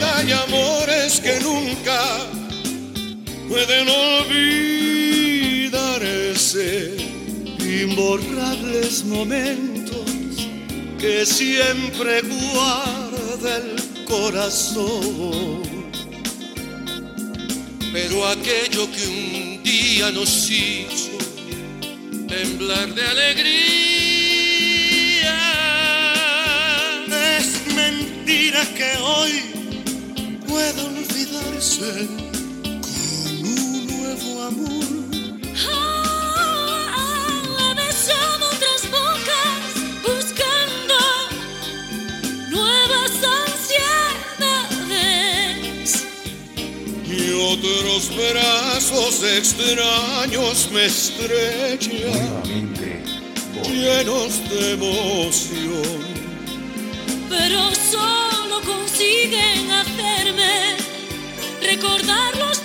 Vida hay amores que nunca pueden olvidarse. Imborrables momentos que siempre guarda el corazón. Pero aquello que un día nos hizo temblar de alegría es mentira que hoy pueda olvidarse con un nuevo amor. Ah, he besado otras bocas buscando nuevas ansiedades. Y otros brazos extraños me estrechan, llenos de emoción. pero solo consiguen hacerme recordar los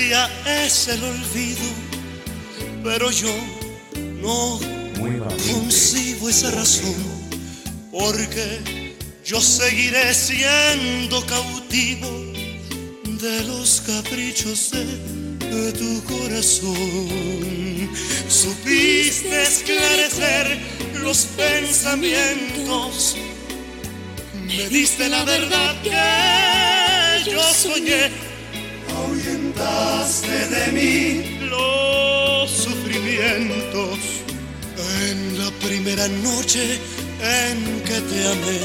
es el olvido, pero yo no concibo esa razón, porque yo seguiré siendo cautivo de los caprichos de tu corazón. Supiste esclarecer los pensamientos, me diste la verdad que yo soñé, de mí los sufrimientos en la primera noche en que te amé.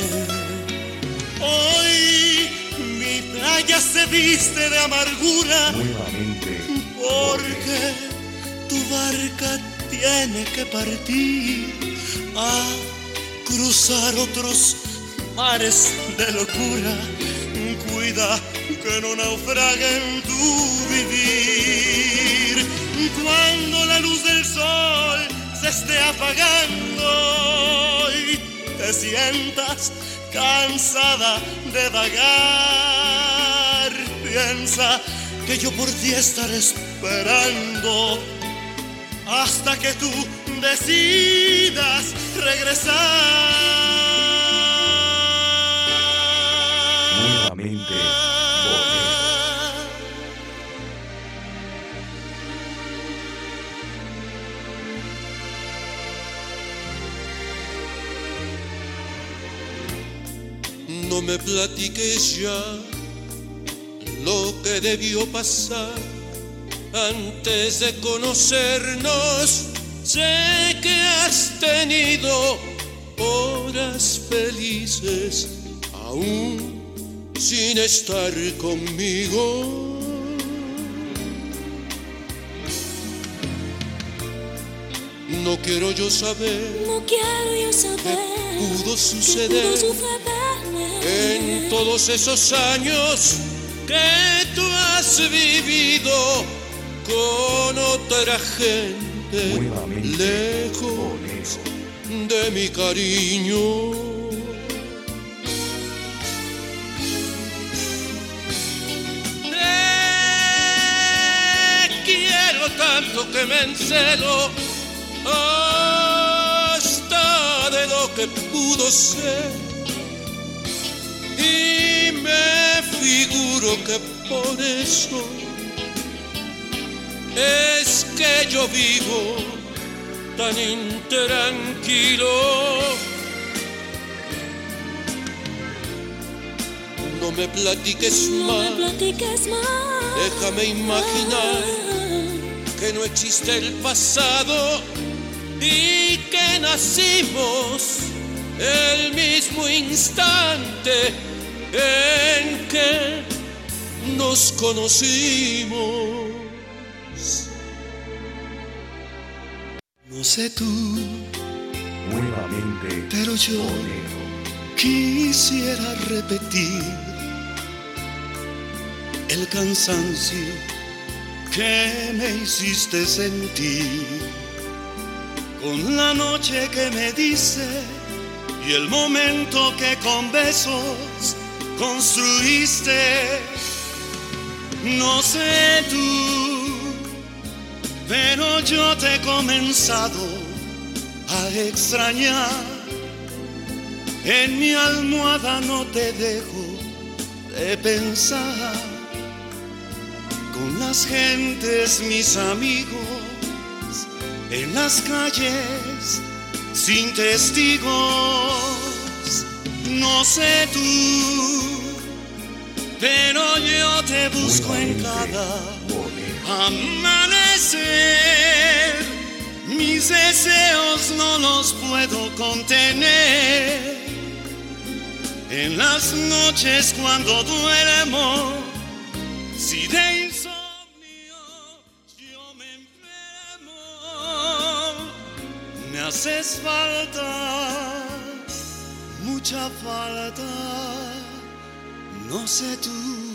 Hoy mi playa se viste de amargura porque tu barca tiene que partir a cruzar otros mares de locura. Cuida que no naufrague en tu vivir. Cuando la luz del sol se esté apagando y te sientas cansada de vagar, piensa que yo por ti estaré esperando hasta que tú decidas regresar. Nuevamente, No me platiques ya lo que debió pasar antes de conocernos. Sé que has tenido horas felices aún sin estar conmigo. No quiero yo saber No quiero yo saber qué pudo qué suceder pudo. En todos esos años que tú has vivido con otra gente lejos de mi cariño. Te quiero tanto que me encelo hasta de lo que pudo ser y me figuro que por eso es que yo vivo tan intranquilo. No me platiques No me más, platiques más. déjame imaginar que no existe el pasado y que nacimos el mismo instante en que nos conocimos. No sé tú, nuevamente, pero yo quisiera repetir el cansancio que me hiciste sentir con la noche que me dice y el momento que con besos construiste. No sé tú, pero yo te he comenzado a extrañar. En mi almohada no te dejo de pensar. Con las gentes, mis amigos, en las calles, sin testigos. No sé tú, pero yo te busco en cada amanecer. Mis deseos no los puedo contener. En las noches cuando duermo, si de insomnio yo me enfermo, me haces falta, mucha falta, no sé tú.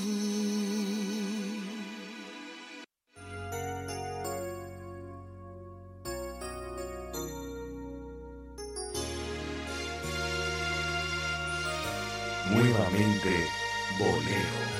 nuevamente, bolero.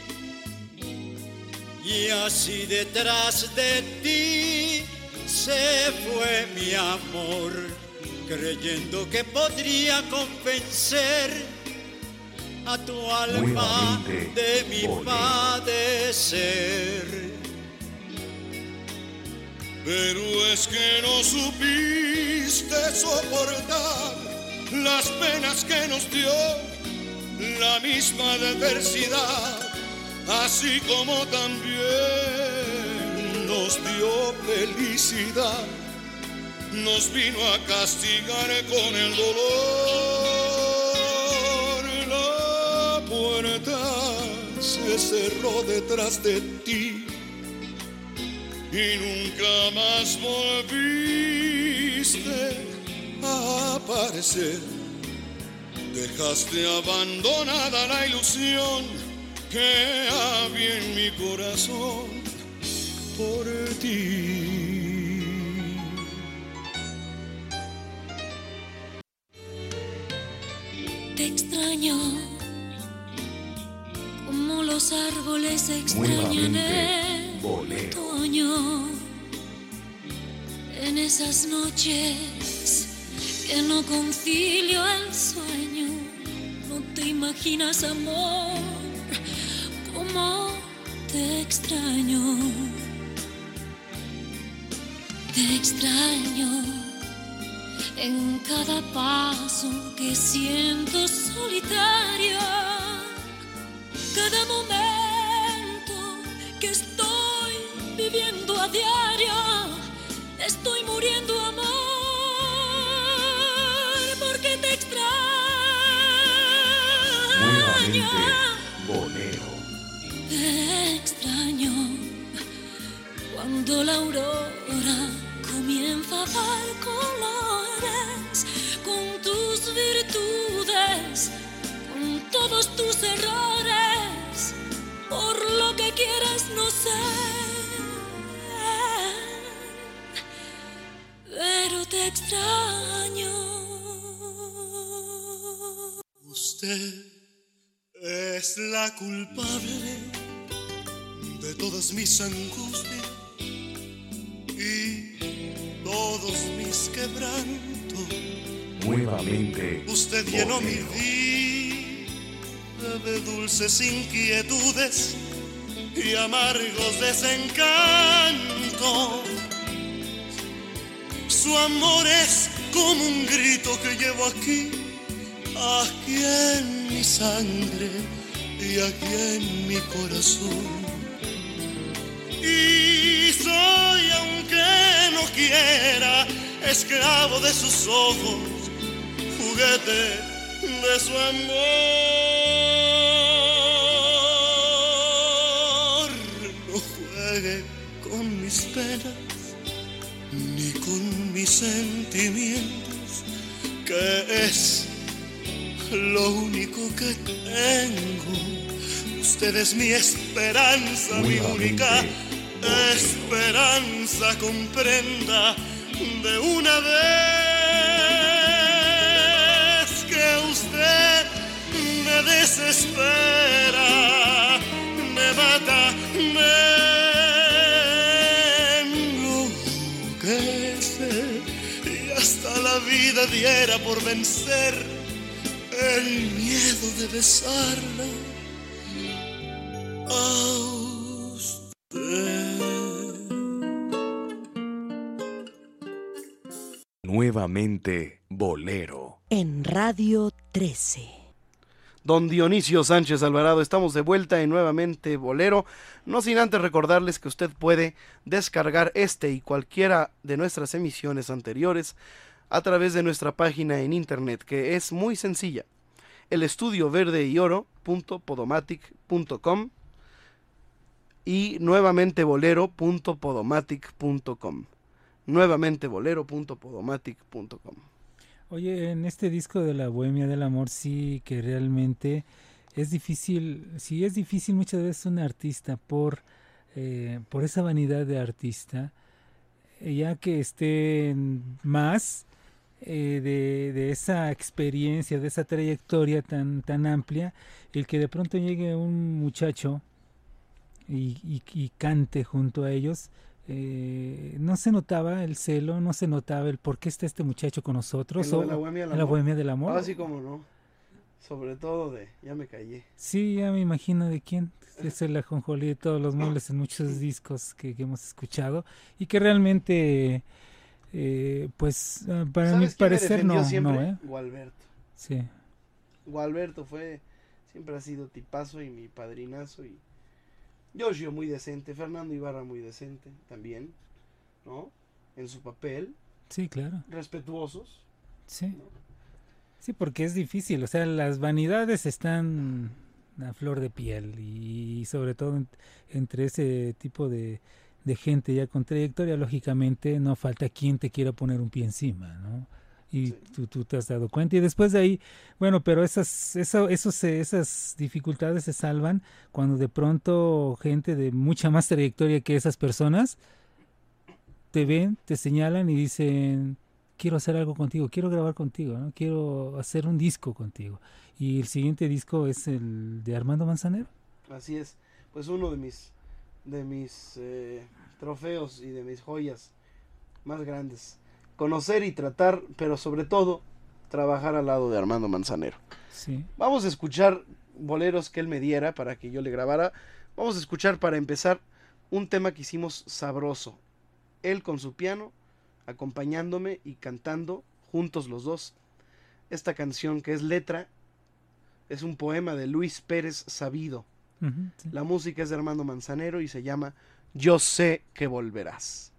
y así detrás de ti se fue mi amor, creyendo que podría convencer a tu alma de mi padecer. Pero es que no supiste soportar las penas que nos dio la misma adversidad, así como también nos dio felicidad, nos vino a castigar con el dolor. La puerta se cerró detrás de ti y nunca más volviste a aparecer. Dejaste abandonada la ilusión que había en mi corazón por ti. Te extraño como los árboles extrañan el bolero. otoño. En esas noches que no concilio el sueño, no te imaginas amor te extraño. Te extraño en cada paso que siento solitario, cada momento que estoy viviendo a diario, estoy muriendo amor, la aurora comienza a dar colores con tus virtudes, con todos tus errores, por lo que quieras no sé, pero te extraño. Usted es la culpable de todas mis angustias todos mis quebrantos. Nuevamente, Usted llenó mi vida de dulces inquietudes y amargos desencantos. Su amor es como un grito que llevo aquí, aquí en mi sangre y aquí en mi corazón. Y soy, aunque no quiera, esclavo de sus ojos, juguete de su amor. No juegue con mis penas ni con mis sentimientos, que es lo único que tengo. Usted es mi esperanza, mi única esperanza, comprenda de una vez que usted me desespera, me mata, me enloquece y hasta la vida diera por vencer el miedo de besarla usted. Nuevamente, bolero. En Radio 13. Don Dionisio Sánchez Alvarado, estamos de vuelta en nuevamente Bolero, no sin antes recordarles que usted puede descargar este y cualquiera de nuestras emisiones anteriores a través de nuestra página en internet, que es muy sencilla, el estudio verde y oro.podomatic.com y nuevamente bolero.podomatic.com. Nuevamente bolero.podomatic.com. Oye, en este disco de la Bohemia del Amor sí que realmente es difícil, sí es difícil muchas veces un artista por, eh, por esa vanidad de artista, eh, ya que estén más eh, de, de esa experiencia, de esa trayectoria tan, tan amplia, el que de pronto llegue un muchacho y- y cante junto a ellos, eh, no se notaba el celo, no se notaba el por qué está este muchacho con nosotros. O- la Bohemia del en la Amor. Bohemia del Amor. Ah, sí, cómo no. Sobre todo de, ya me callé. Sí, ya me imagino de quién. Es el ajonjolí de todos los muebles en muchos discos que, que hemos escuchado y que realmente, eh, pues, ah, para mi ¿Sabes quién me parecer no, siempre? no, ¿eh? Gualberto. Sí. Gualberto fue, siempre ha sido tipazo y mi padrinazo y Giorgio muy decente, Fernando Ibarra muy decente también, ¿no? En su papel, Sí, claro. respetuosos. Sí. Sí, porque es difícil, o sea, las vanidades están a flor de piel y sobre todo en- entre ese tipo de, de gente ya con trayectoria, lógicamente no falta quien te quiera poner un pie encima, ¿no? Y tú, tú te has dado cuenta y después de ahí, bueno, pero esas, eso, esos, se- esas dificultades se salvan cuando de pronto gente de mucha más trayectoria que esas personas te ven, te señalan y dicen, quiero hacer algo contigo, quiero grabar contigo, ¿no? quiero hacer un disco contigo. Y el siguiente disco es el de Armando Manzanero. Así es, pues uno de mis, de mis eh, trofeos y de mis joyas más grandes. Conocer y tratar, pero sobre todo trabajar al lado de Armando Manzanero. Sí. Vamos a escuchar boleros que él me diera para que yo le grabara. Vamos a escuchar para empezar un tema que hicimos sabroso. Él con su piano, acompañándome y cantando juntos los dos. Esta canción que es letra, es un poema de Luis Pérez Sabido. Sí. La música es de Armando Manzanero y se llama Yo sé que volverás.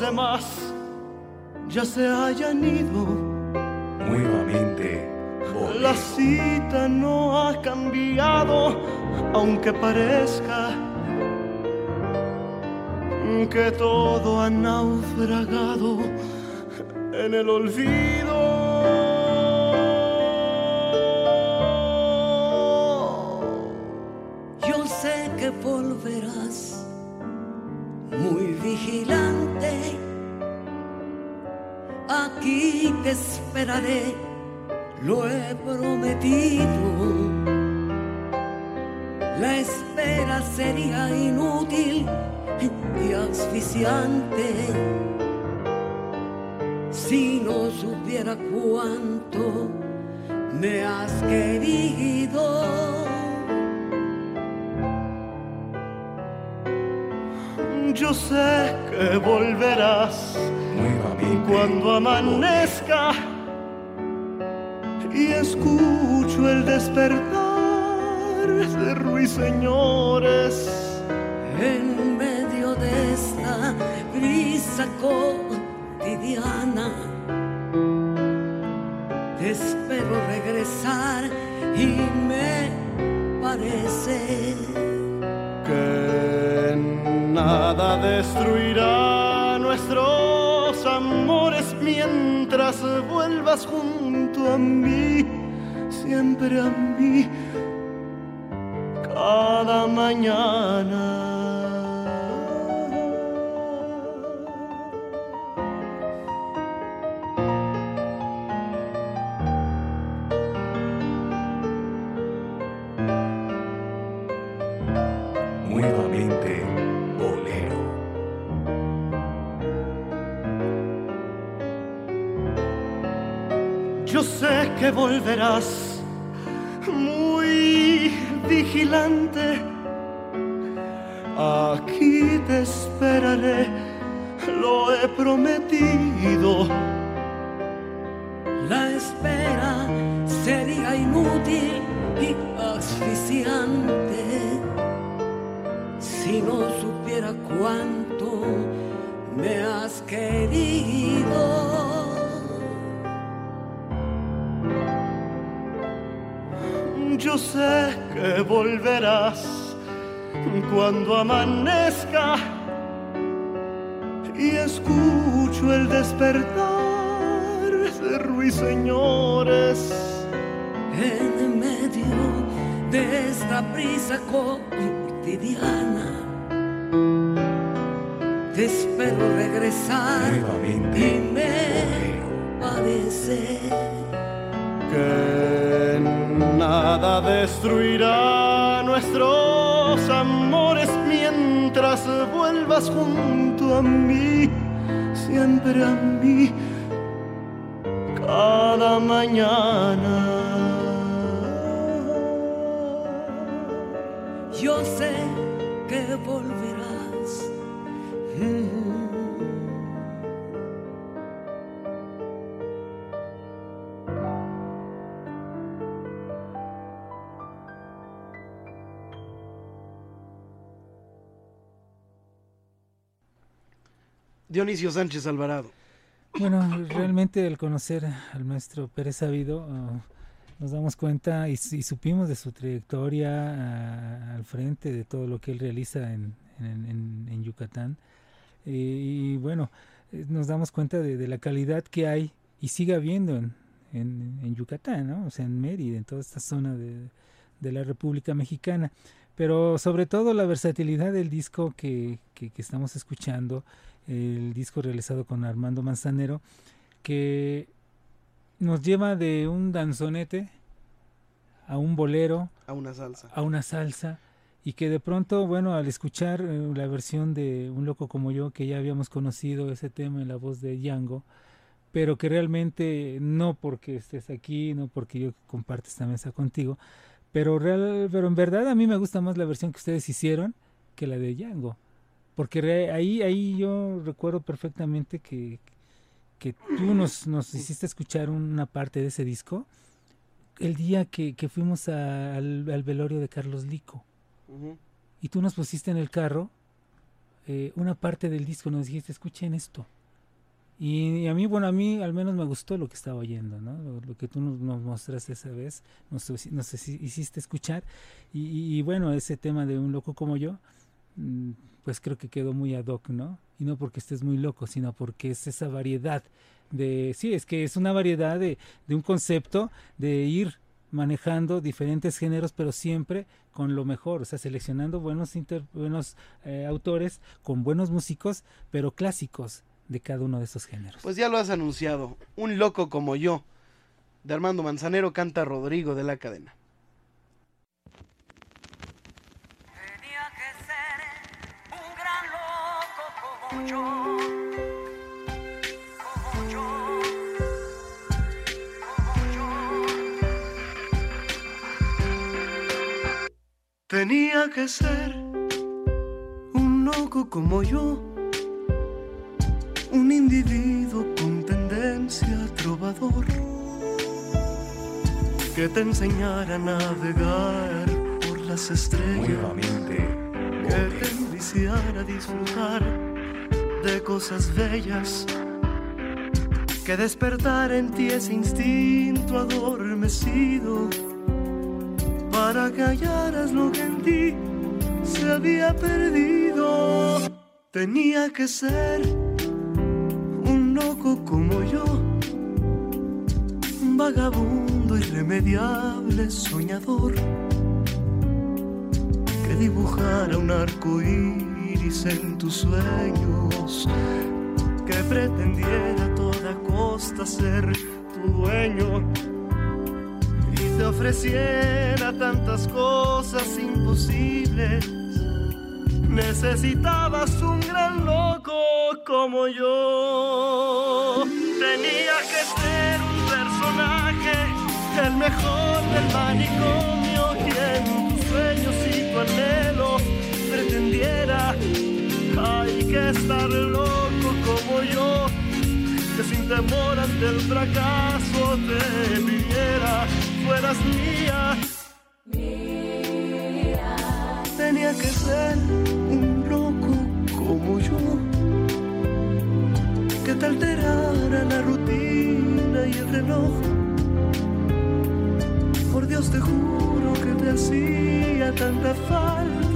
Los demás ya se hayan ido. Nuevamente, La cita no ha cambiado, aunque parezca que todo ha naufragado en el olvido. Lo he prometido. La espera sería inútil y asfixiante si no supiera cuánto me has querido. Yo sé que volverás cuando amanezca y escucho el despertar de ruiseñores. En medio de esta brisa cotidiana, te espero regresar y me parece que nada destruirá nuestros amores mientras vuelvas a mí, siempre a mí, cada mañana. Que volverás muy vigilante. Aquí te esperaré, lo he prometido. La espera sería inútil y asfixiante si no supiera cuánto me has querido. Yo sé que volverás cuando amanezca y escucho el despertar de ruiseñores. En medio de esta prisa cotidiana, te espero regresar y me parece que nada destruirá nuestros amores mientras vuelvas junto a mí, siempre a mí, cada mañana. yo sé que volverás. Dionisio Sánchez Alvarado. Bueno, realmente al conocer al maestro Pérez Sabido, uh, nos damos cuenta y, supimos de su trayectoria uh, al frente de todo lo que él realiza en, Yucatán. Eh, y bueno, eh, nos damos cuenta de, la calidad que hay y sigue habiendo en, Yucatán, ¿no? o sea, en Mérida, en toda esta zona de, la República Mexicana. Pero sobre todo la versatilidad del disco que estamos escuchando, el disco realizado con Armando Manzanero, que nos lleva de un danzonete a un bolero, a una salsa, a una salsa y que de pronto, bueno, al escuchar eh, la versión de Un loco como yo, que ya habíamos conocido ese tema en la voz de Django, pero que realmente no porque estés aquí, no porque yo comparte esta mesa contigo, pero real, pero en verdad a mí me gusta más la versión que ustedes hicieron que la de Django, porque ahí ahí yo recuerdo perfectamente que que tú nos, nos hiciste escuchar una parte de ese disco el día que, que fuimos a, al, al, velorio de Carlos Lico. Uh -huh. Y tú nos pusiste en el carro eh, una parte del disco, nos dijiste, escuchen esto. Y, y, a mí, bueno, a mí al menos me gustó lo que estaba oyendo, ¿no? Lo, lo que tú nos, nos, mostraste esa vez, nos, nos hiciste escuchar. Y, y, bueno, ese tema de un loco como yo, pues creo que quedó muy ad hoc, ¿no? Y no porque estés muy loco, sino porque es esa variedad de, sí, es que es una variedad de, de un concepto de ir manejando diferentes géneros, pero siempre con lo mejor, o sea, seleccionando buenos, buenos eh, autores, con buenos músicos, pero clásicos de cada uno de esos géneros. Pues ya lo has anunciado, un loco como yo, de Armando Manzanero, canta Rodrigo de la Cadena. Como yo. Como yo. Como yo. Tenía que ser un loco como yo, un individuo con tendencia trovador, que te enseñara a navegar por las estrellas, Nuevamente, que te enviciara a disfrutar de cosas bellas, que despertara en ti ese instinto adormecido. Para que hallaras lo que en ti se había perdido. Tenía que ser un loco como yo, un vagabundo irremediable, soñador, que dibujara un arco iris en tus que pretendiera a toda costa ser tu dueño y te ofreciera tantas cosas imposibles. Necesitabas un gran loco como yo. Tenía que ser un personaje el mejor del manicomio, quien tus sueños y tu anhelo pretendiera. Que estar loco como yo, que sin temor ante el fracaso te pidiera, fueras mía. Tenía que ser un loco como yo, que te alterara la rutina y el reloj. Por Dios te juro que te hacía tanta falta.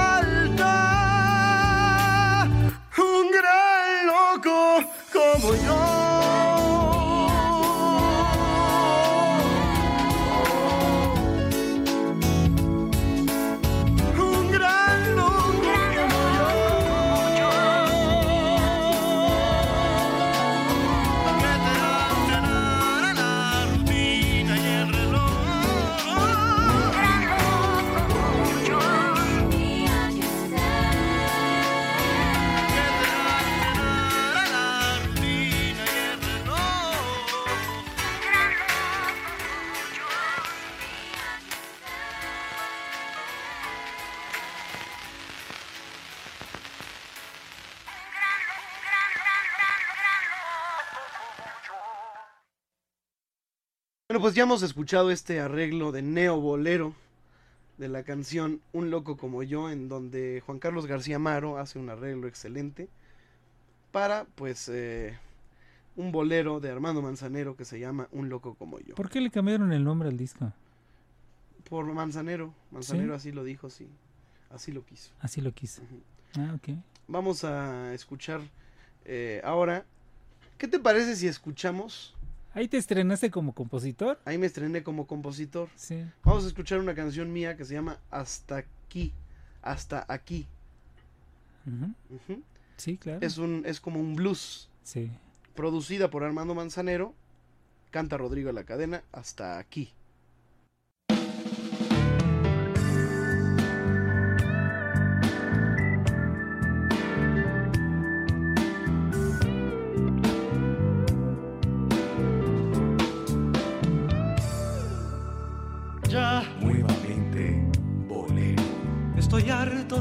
Tanta Bueno, pues ya hemos escuchado este arreglo de Neo Bolero de la canción Un Loco como yo, en donde Juan Carlos García Amaro hace un arreglo excelente para, pues, eh, un bolero de Armando Manzanero que se llama Un Loco como yo. ¿Por qué le cambiaron el nombre al disco? Por Manzanero. Manzanero ¿Sí? así lo dijo, sí. Así lo quiso. Así lo quiso. Ah, ok. Vamos a escuchar eh, ahora. ¿Qué te parece si escuchamos? Ahí te estrenaste como compositor. Ahí me estrené como compositor. Sí. Vamos a escuchar una canción mía que se llama Hasta aquí. Hasta aquí. Sí, claro. Es un es como un blues. Sí. Producida por Armando Manzanero. Canta Rodrigo la Cadena. Hasta aquí.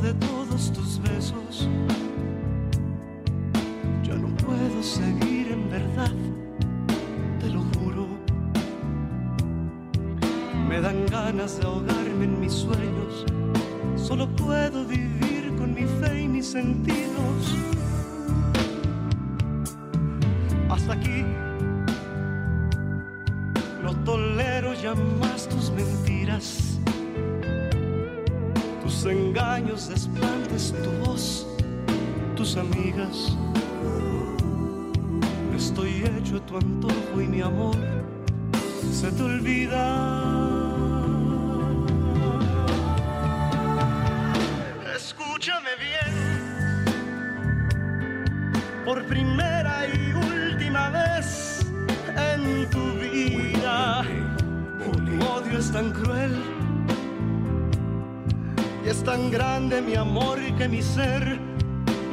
De todos tus besos. Ya no puedo seguir en verdad, te lo juro. Me dan ganas de ahogarme en mis sueños. Solo puedo vivir con mi fe y mis sentidos. Engaños, desplantes, tu voz, tus amigas. Estoy hecho a tu antojo y mi amor se te olvida. Escúchame bien, por primera y última vez en tu vida. Tu odio es tan cruel tan grande mi amor que mi ser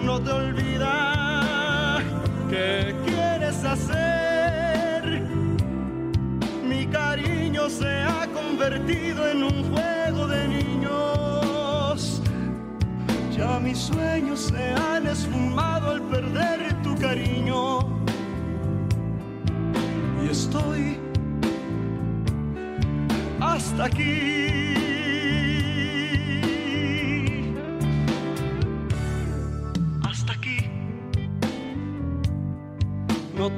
no te olvida. ¿Qué quieres hacer? Mi cariño se ha convertido en un juego de niños. Ya mis sueños se han esfumado al perder tu cariño. Y estoy hasta aquí.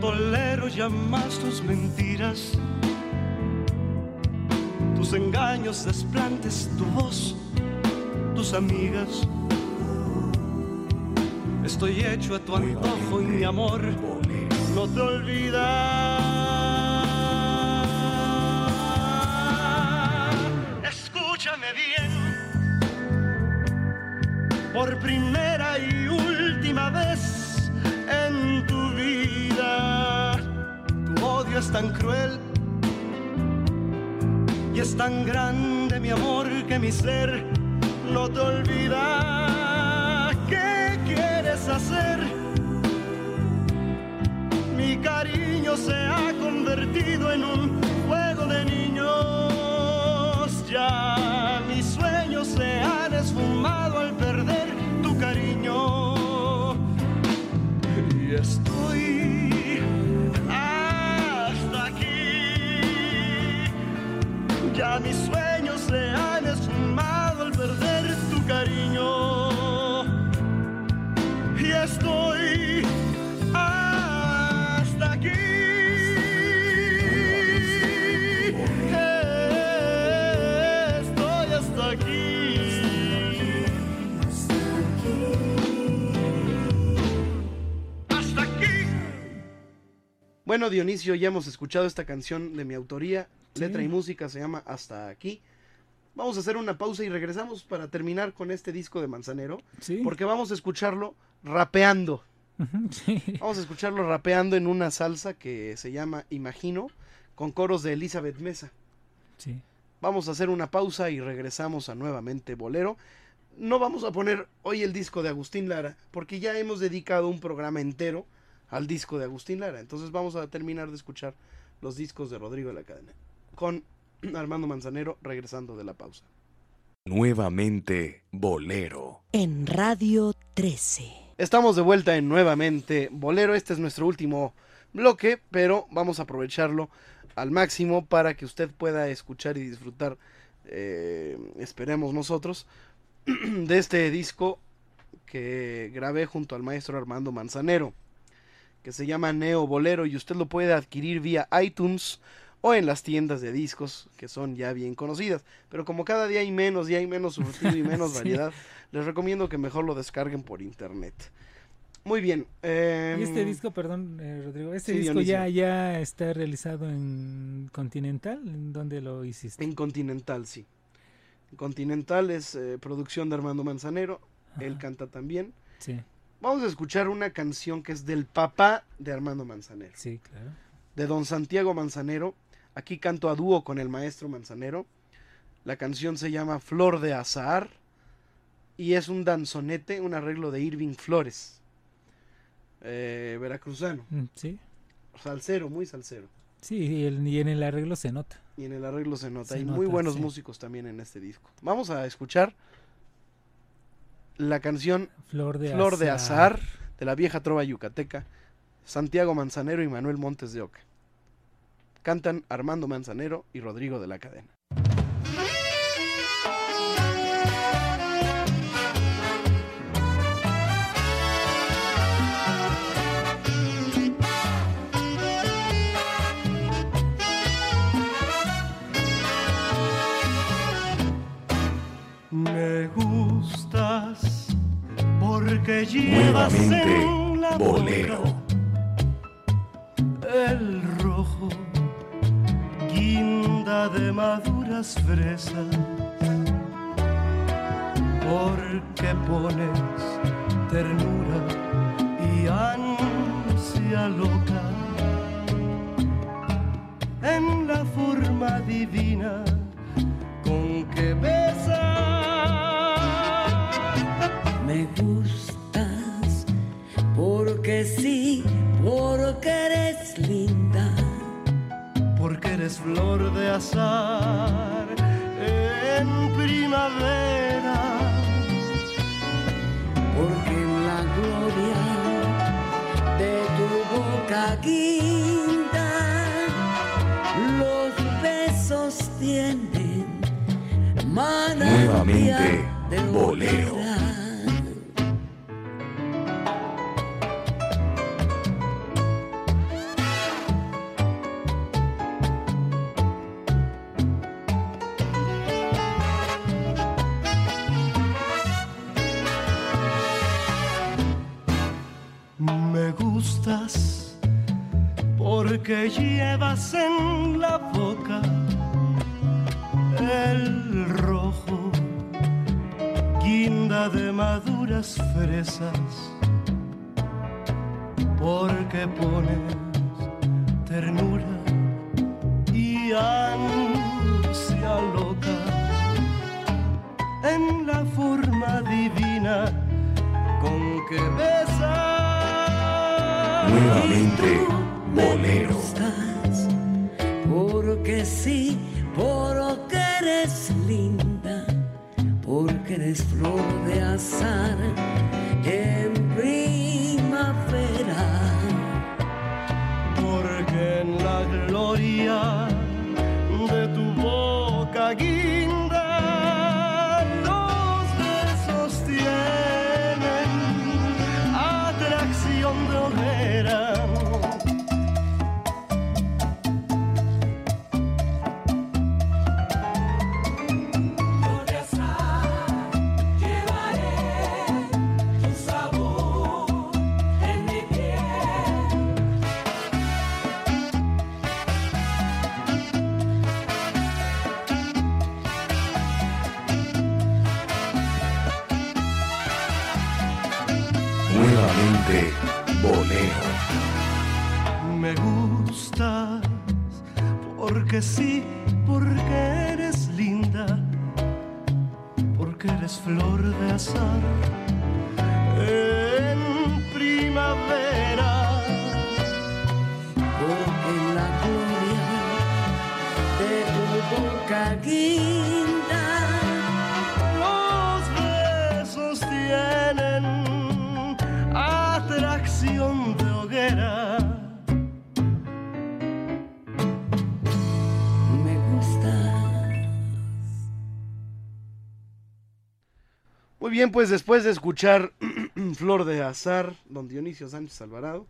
Tolero ya más tus mentiras, tus engaños desplantes, tu voz, tus amigas. Estoy hecho a tu antojo y mi amor no te olvida. Escúchame bien, por primera y última vez en tu vida. Es tan cruel y es tan grande mi amor que mi ser no te olvida. ¿Qué quieres hacer? Mi cariño se ha convertido en un juego de niños. Ya mis sueños se han esfumado al perder tu cariño. Y estoy Mis sueños se han esfumado al perder tu cariño. Y estoy hasta aquí. Estoy hasta aquí. Hasta aquí. Bueno, Dionisio, ya hemos escuchado esta canción de mi autoría, letra y música, se llama Hasta aquí. Vamos a hacer una pausa y regresamos para terminar con este disco de Manzanero, porque vamos a escucharlo rapeando. [laughs] Vamos a escucharlo rapeando en una salsa que se llama Imagino, con coros de Elizabeth Mesa. Sí. Vamos a hacer una pausa y regresamos a nuevamente Bolero. No vamos a poner hoy el disco de Agustín Lara, porque ya hemos dedicado un programa entero al disco de Agustín Lara. Entonces vamos a terminar de escuchar los discos de Rodrigo de la Cadena. Con [clears throat] Armando Manzanero regresando de la pausa. Nuevamente Bolero. En Radio 13. Estamos de vuelta en nuevamente Bolero. Este es nuestro último bloque, pero vamos a aprovecharlo al máximo para que usted pueda escuchar y disfrutar, eh, esperemos nosotros, [clears throat] de este disco que grabé junto al maestro Armando Manzanero, que se llama Neo Bolero y usted lo puede adquirir vía iTunes o en las tiendas de discos que son ya bien conocidas. Pero como cada día hay menos y hay menos surtido y menos [laughs] Sí. variedad, les recomiendo que mejor lo descarguen por internet. Muy bien. em, Y este disco, perdón, eh, Rodrigo, este sí, disco ya, Dionisio. ya está realizado en Continental, ¿en dónde lo hiciste? En Continental, sí. Continental es eh, producción de Armando Manzanero, él canta también. Sí. Vamos a escuchar una canción que es del papá de Armando Manzanero. Sí, claro. De don Santiago Manzanero. Aquí canto a dúo con el maestro Manzanero. La canción se llama Flor de Azahar y es un danzonete, un arreglo de Irving Flores, eh, veracruzano, Mm, Sí, salsero, muy salsero. sí, y, el- y en el arreglo se nota. Y en el arreglo se nota. Hay muy buenos sí. músicos también en este disco. Vamos a escuchar la canción Flor de Flor de Azahar. Azar de la vieja trova yucateca, Santiago Manzanero y Manuel Montes de Oca. Cantan Armando Manzanero y Rodrigo de la Cadena. Me gustas porque llevas Nuevamente en la Bolero. boca de maduras fresas. Porque pones ternura y ansia loca en la forma divina con que besas. Me gustas porque sí, porque eres linda. Porque eres flor de azar en primavera. Porque en la gloria de tu boca guinda los besos tienen Nuevamente, bolero. Llevas en la boca el rojo, guinda de maduras fresas, porque pones ternura y ansia loca en la forma divina con que besas. Porque sí, porque bien, pues después de escuchar [clears throat] Flor de Azar, don Dionisio Sánchez Alvarado,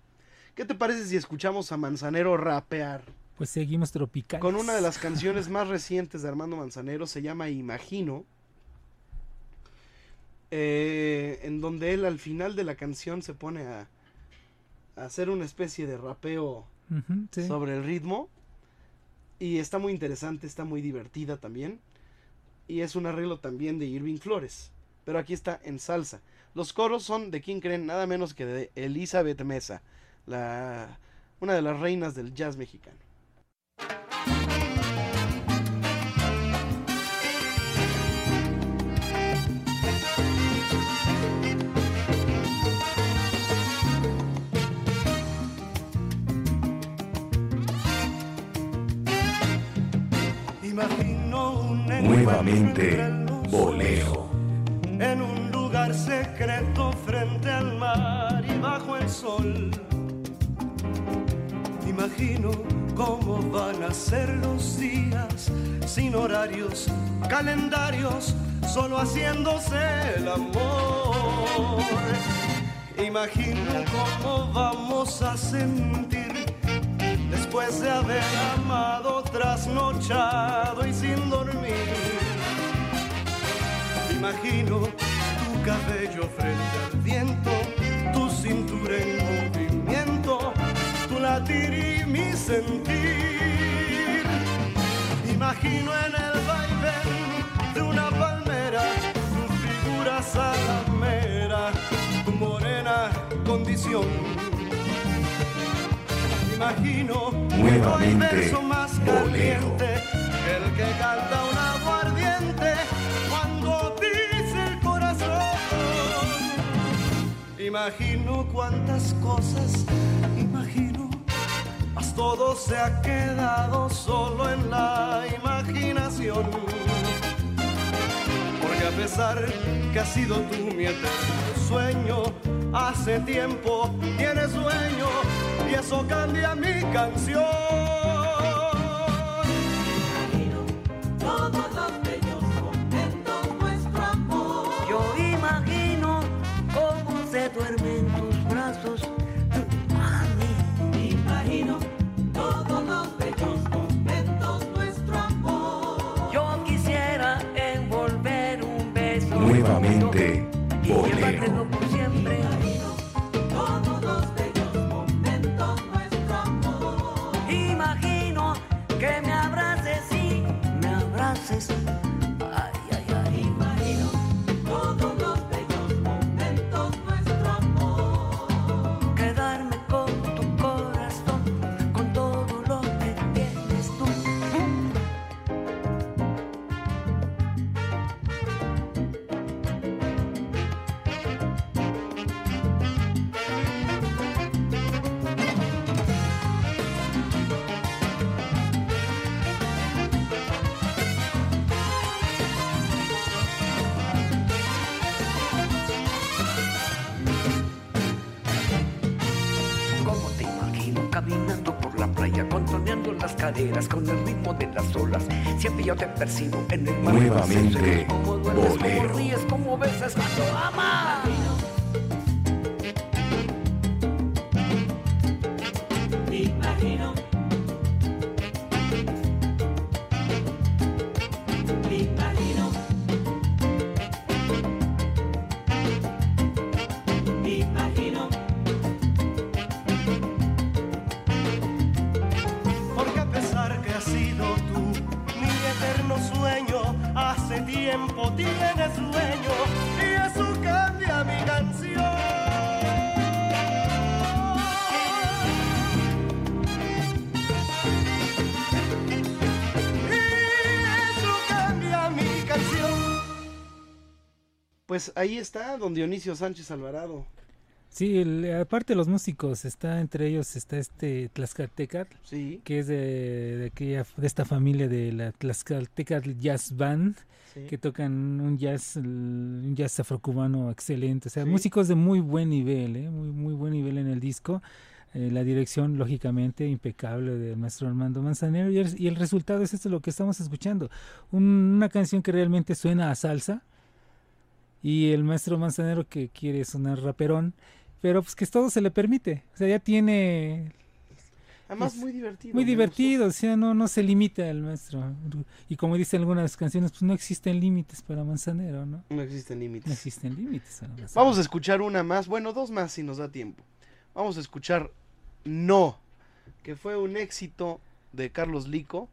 ¿qué te parece si escuchamos a Manzanero rapear? Pues seguimos tropicales. Con una de las [laughs] canciones más recientes de Armando Manzanero, se llama Imagino, eh, en donde él al final de la canción se pone a, a hacer una especie de rapeo sí. sobre el ritmo. Y está muy interesante, está muy divertida también. Y es un arreglo también de Irving Flores. Pero aquí está en salsa. Los coros son de quién creen, nada menos que de Elizabeth Mesa, la, una de las reinas del jazz mexicano. Nuevamente, bolero. En un lugar secreto frente al mar y bajo el sol. Imagino cómo van a ser los días sin horarios, calendarios, solo haciéndose el amor. Imagino cómo vamos a sentir después de haber amado, trasnochado y sin dormir. Imagino tu cabello frente al viento, tu cintura en movimiento, tu latir y mi sentir. Imagino en el vaivén de una palmera tu figura salamera, tu morena condición. Imagino Nuevamente, verso más caliente el que canta un Imagino cuántas cosas, imagino, mas todo se ha quedado solo en la imaginación. Porque a pesar que has sido tú mi eterno sueño, hace tiempo tienes sueño y eso cambia mi canción. Percibo en el mar. Nuevamente, bolero. como besas cuando amas. Tiempo dueño y eso cambia mi canción. Y eso cambia mi canción. Pues ahí está don Dionisio Sánchez Alvarado. Sí, el- aparte de los músicos, está entre ellos está este Tlaxcaltecat, Sí. que es de, de, aquella- de esta familia de la Tlaxcaltecat Jazz Band, Sí. que tocan un jazz, un jazz afrocubano excelente, o sea, Sí. músicos de muy buen nivel, ¿eh? muy, muy buen nivel en el disco. Eh, la dirección, lógicamente, impecable del maestro Armando Manzanero. Y el, y el resultado es esto lo que estamos escuchando. Un- una canción que realmente suena a salsa. Y el maestro Manzanero que quiere sonar raperón. Pero pues que todo se le permite. O sea, ya tiene Además, Es muy divertido. muy divertido, o sea, no, no se limita el maestro. Y como dicen algunas canciones, pues no existen límites para Manzanero, ¿no? No existen límites. No existen límites. Vamos a escuchar una más, bueno, dos más si nos da tiempo. Vamos a escuchar No, que fue un éxito de Carlos Lico.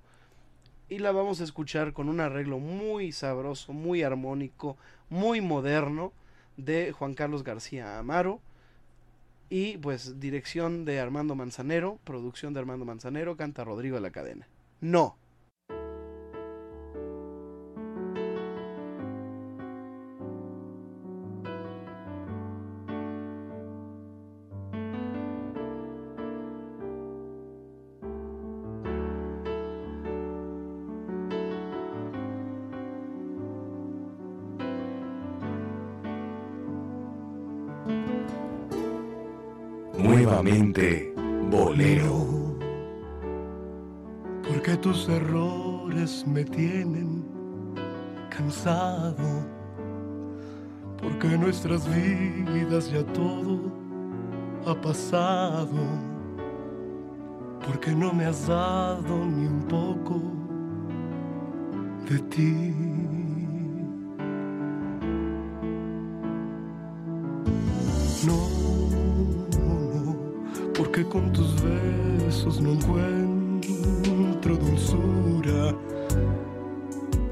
Y la vamos a escuchar con un arreglo muy sabroso, muy armónico, muy moderno de Juan Carlos García Amaro. Y pues dirección de Armando Manzanero, producción de Armando Manzanero, canta Rodrigo de la Cadena. No. Nuevamente bolero. Porque tus errores me tienen cansado. Porque nuestras vidas ya todo ha pasado. Porque no me has dado ni un poco de ti. Con tus besos no encuentro dulzura,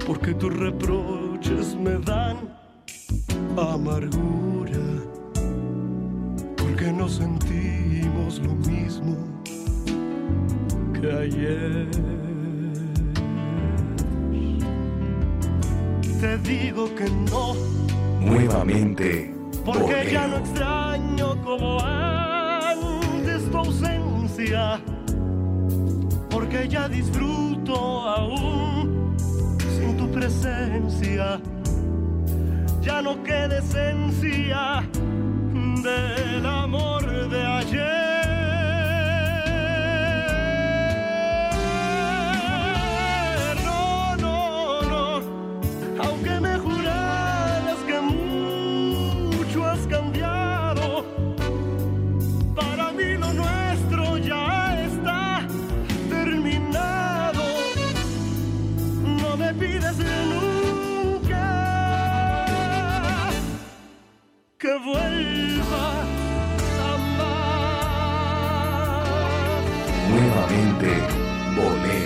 porque tus reproches me dan amargura, porque no sentimos lo mismo que ayer. Te digo que no. Nuevamente Porque ya no extraño Porque ya disfruto aún sin tu presencia. Ya no queda esencia del amor Nuevamente bolero.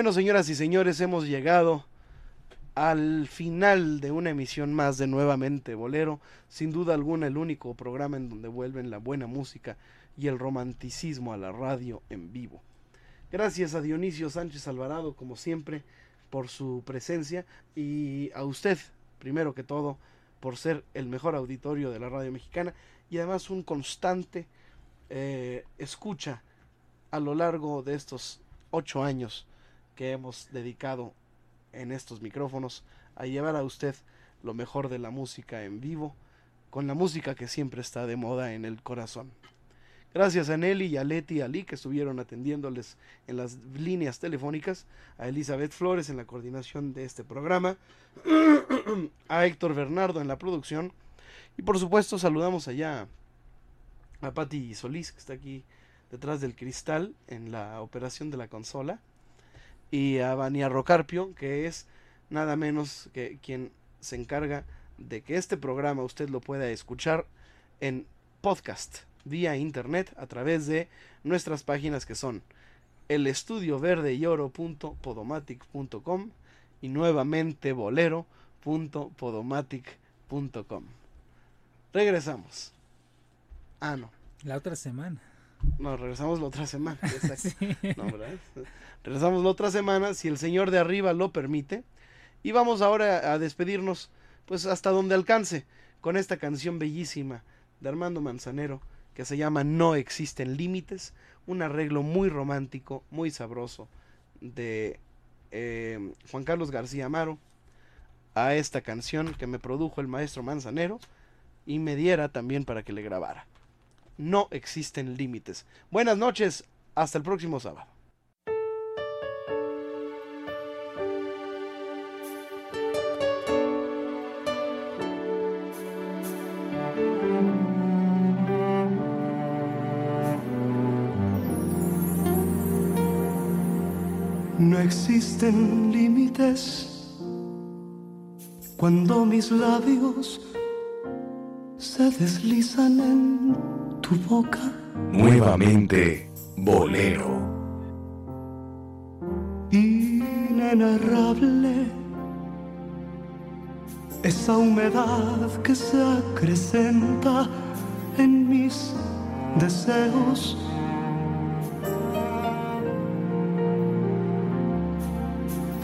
Bueno, señoras y señores, hemos llegado al final de una emisión más de Nuevamente Bolero. Sin duda alguna, el único programa en donde vuelven la buena música y el romanticismo a la radio en vivo. Gracias a Dionisio Sánchez Alvarado, como siempre, por su presencia y a usted, primero que todo, por ser el mejor auditorio de la radio mexicana y además un constante eh, escucha a lo largo de estos ocho años que hemos dedicado en estos micrófonos a llevar a usted lo mejor de la música en vivo, con la música que siempre está de moda en el corazón. Gracias a Nelly y a Leti y a Lee que estuvieron atendiéndoles en las líneas telefónicas, a Elizabeth Flores en la coordinación de este programa, [clears throat] a Héctor Bernardo en la producción y por supuesto saludamos allá a Patti Solís que está aquí detrás del cristal en la operación de la consola y a Vania Rocarpio que es nada menos que quien se encarga de que este programa usted lo pueda escuchar en podcast vía internet a través de nuestras páginas que son el estudio verde y oro.podomatic.com y nuevamente bolero.podomatic.com. Regresamos. Ah, no. La otra semana. No, regresamos la otra semana. [laughs] Regresamos la otra semana, si el Señor de arriba lo permite. Y vamos ahora a despedirnos, pues hasta donde alcance, con esta canción bellísima de Armando Manzanero, que se llama No existen límites, un arreglo muy romántico, muy sabroso de eh, Juan Carlos García Amaro a esta canción que me produjo el maestro Manzanero y me diera también para que le grabara. No existen límites. Buenas noches, hasta el próximo sábado. No existen límites cuando mis labios se deslizan en tu boca. Nuevamente bolero. Inenarrable esa humedad que se acrecenta en mis deseos.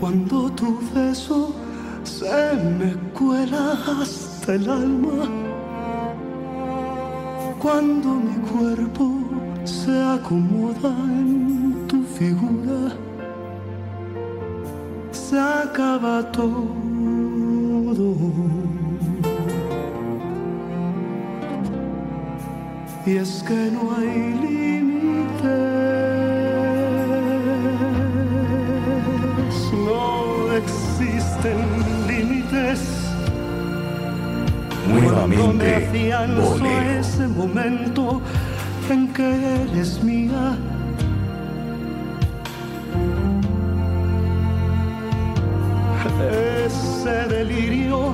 Cuando tu beso se me cuela hasta el alma, cuando mi cuerpo se acomoda en tu figura, se acaba todo. Y es que no hay límites, no existen límites. Nuevamente, bolero. ese momento en que eres mía. Ese delirio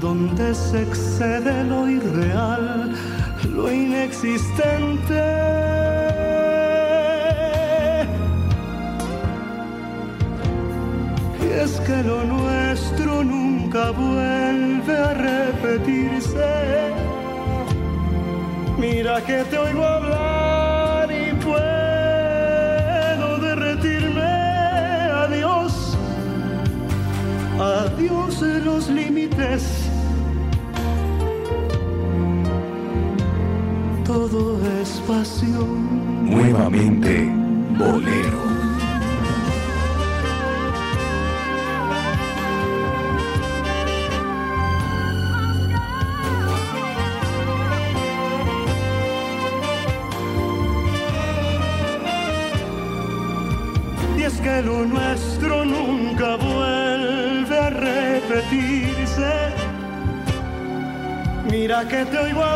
donde se excede lo irreal, lo inexistente. Y es que lo nuestro nunca vuelve a repetirse. Mira que te oigo hablar y puedo derretirme. Adiós, adiós de los límites. Todo es pasión. Nuevamente, bolero. Que te oigo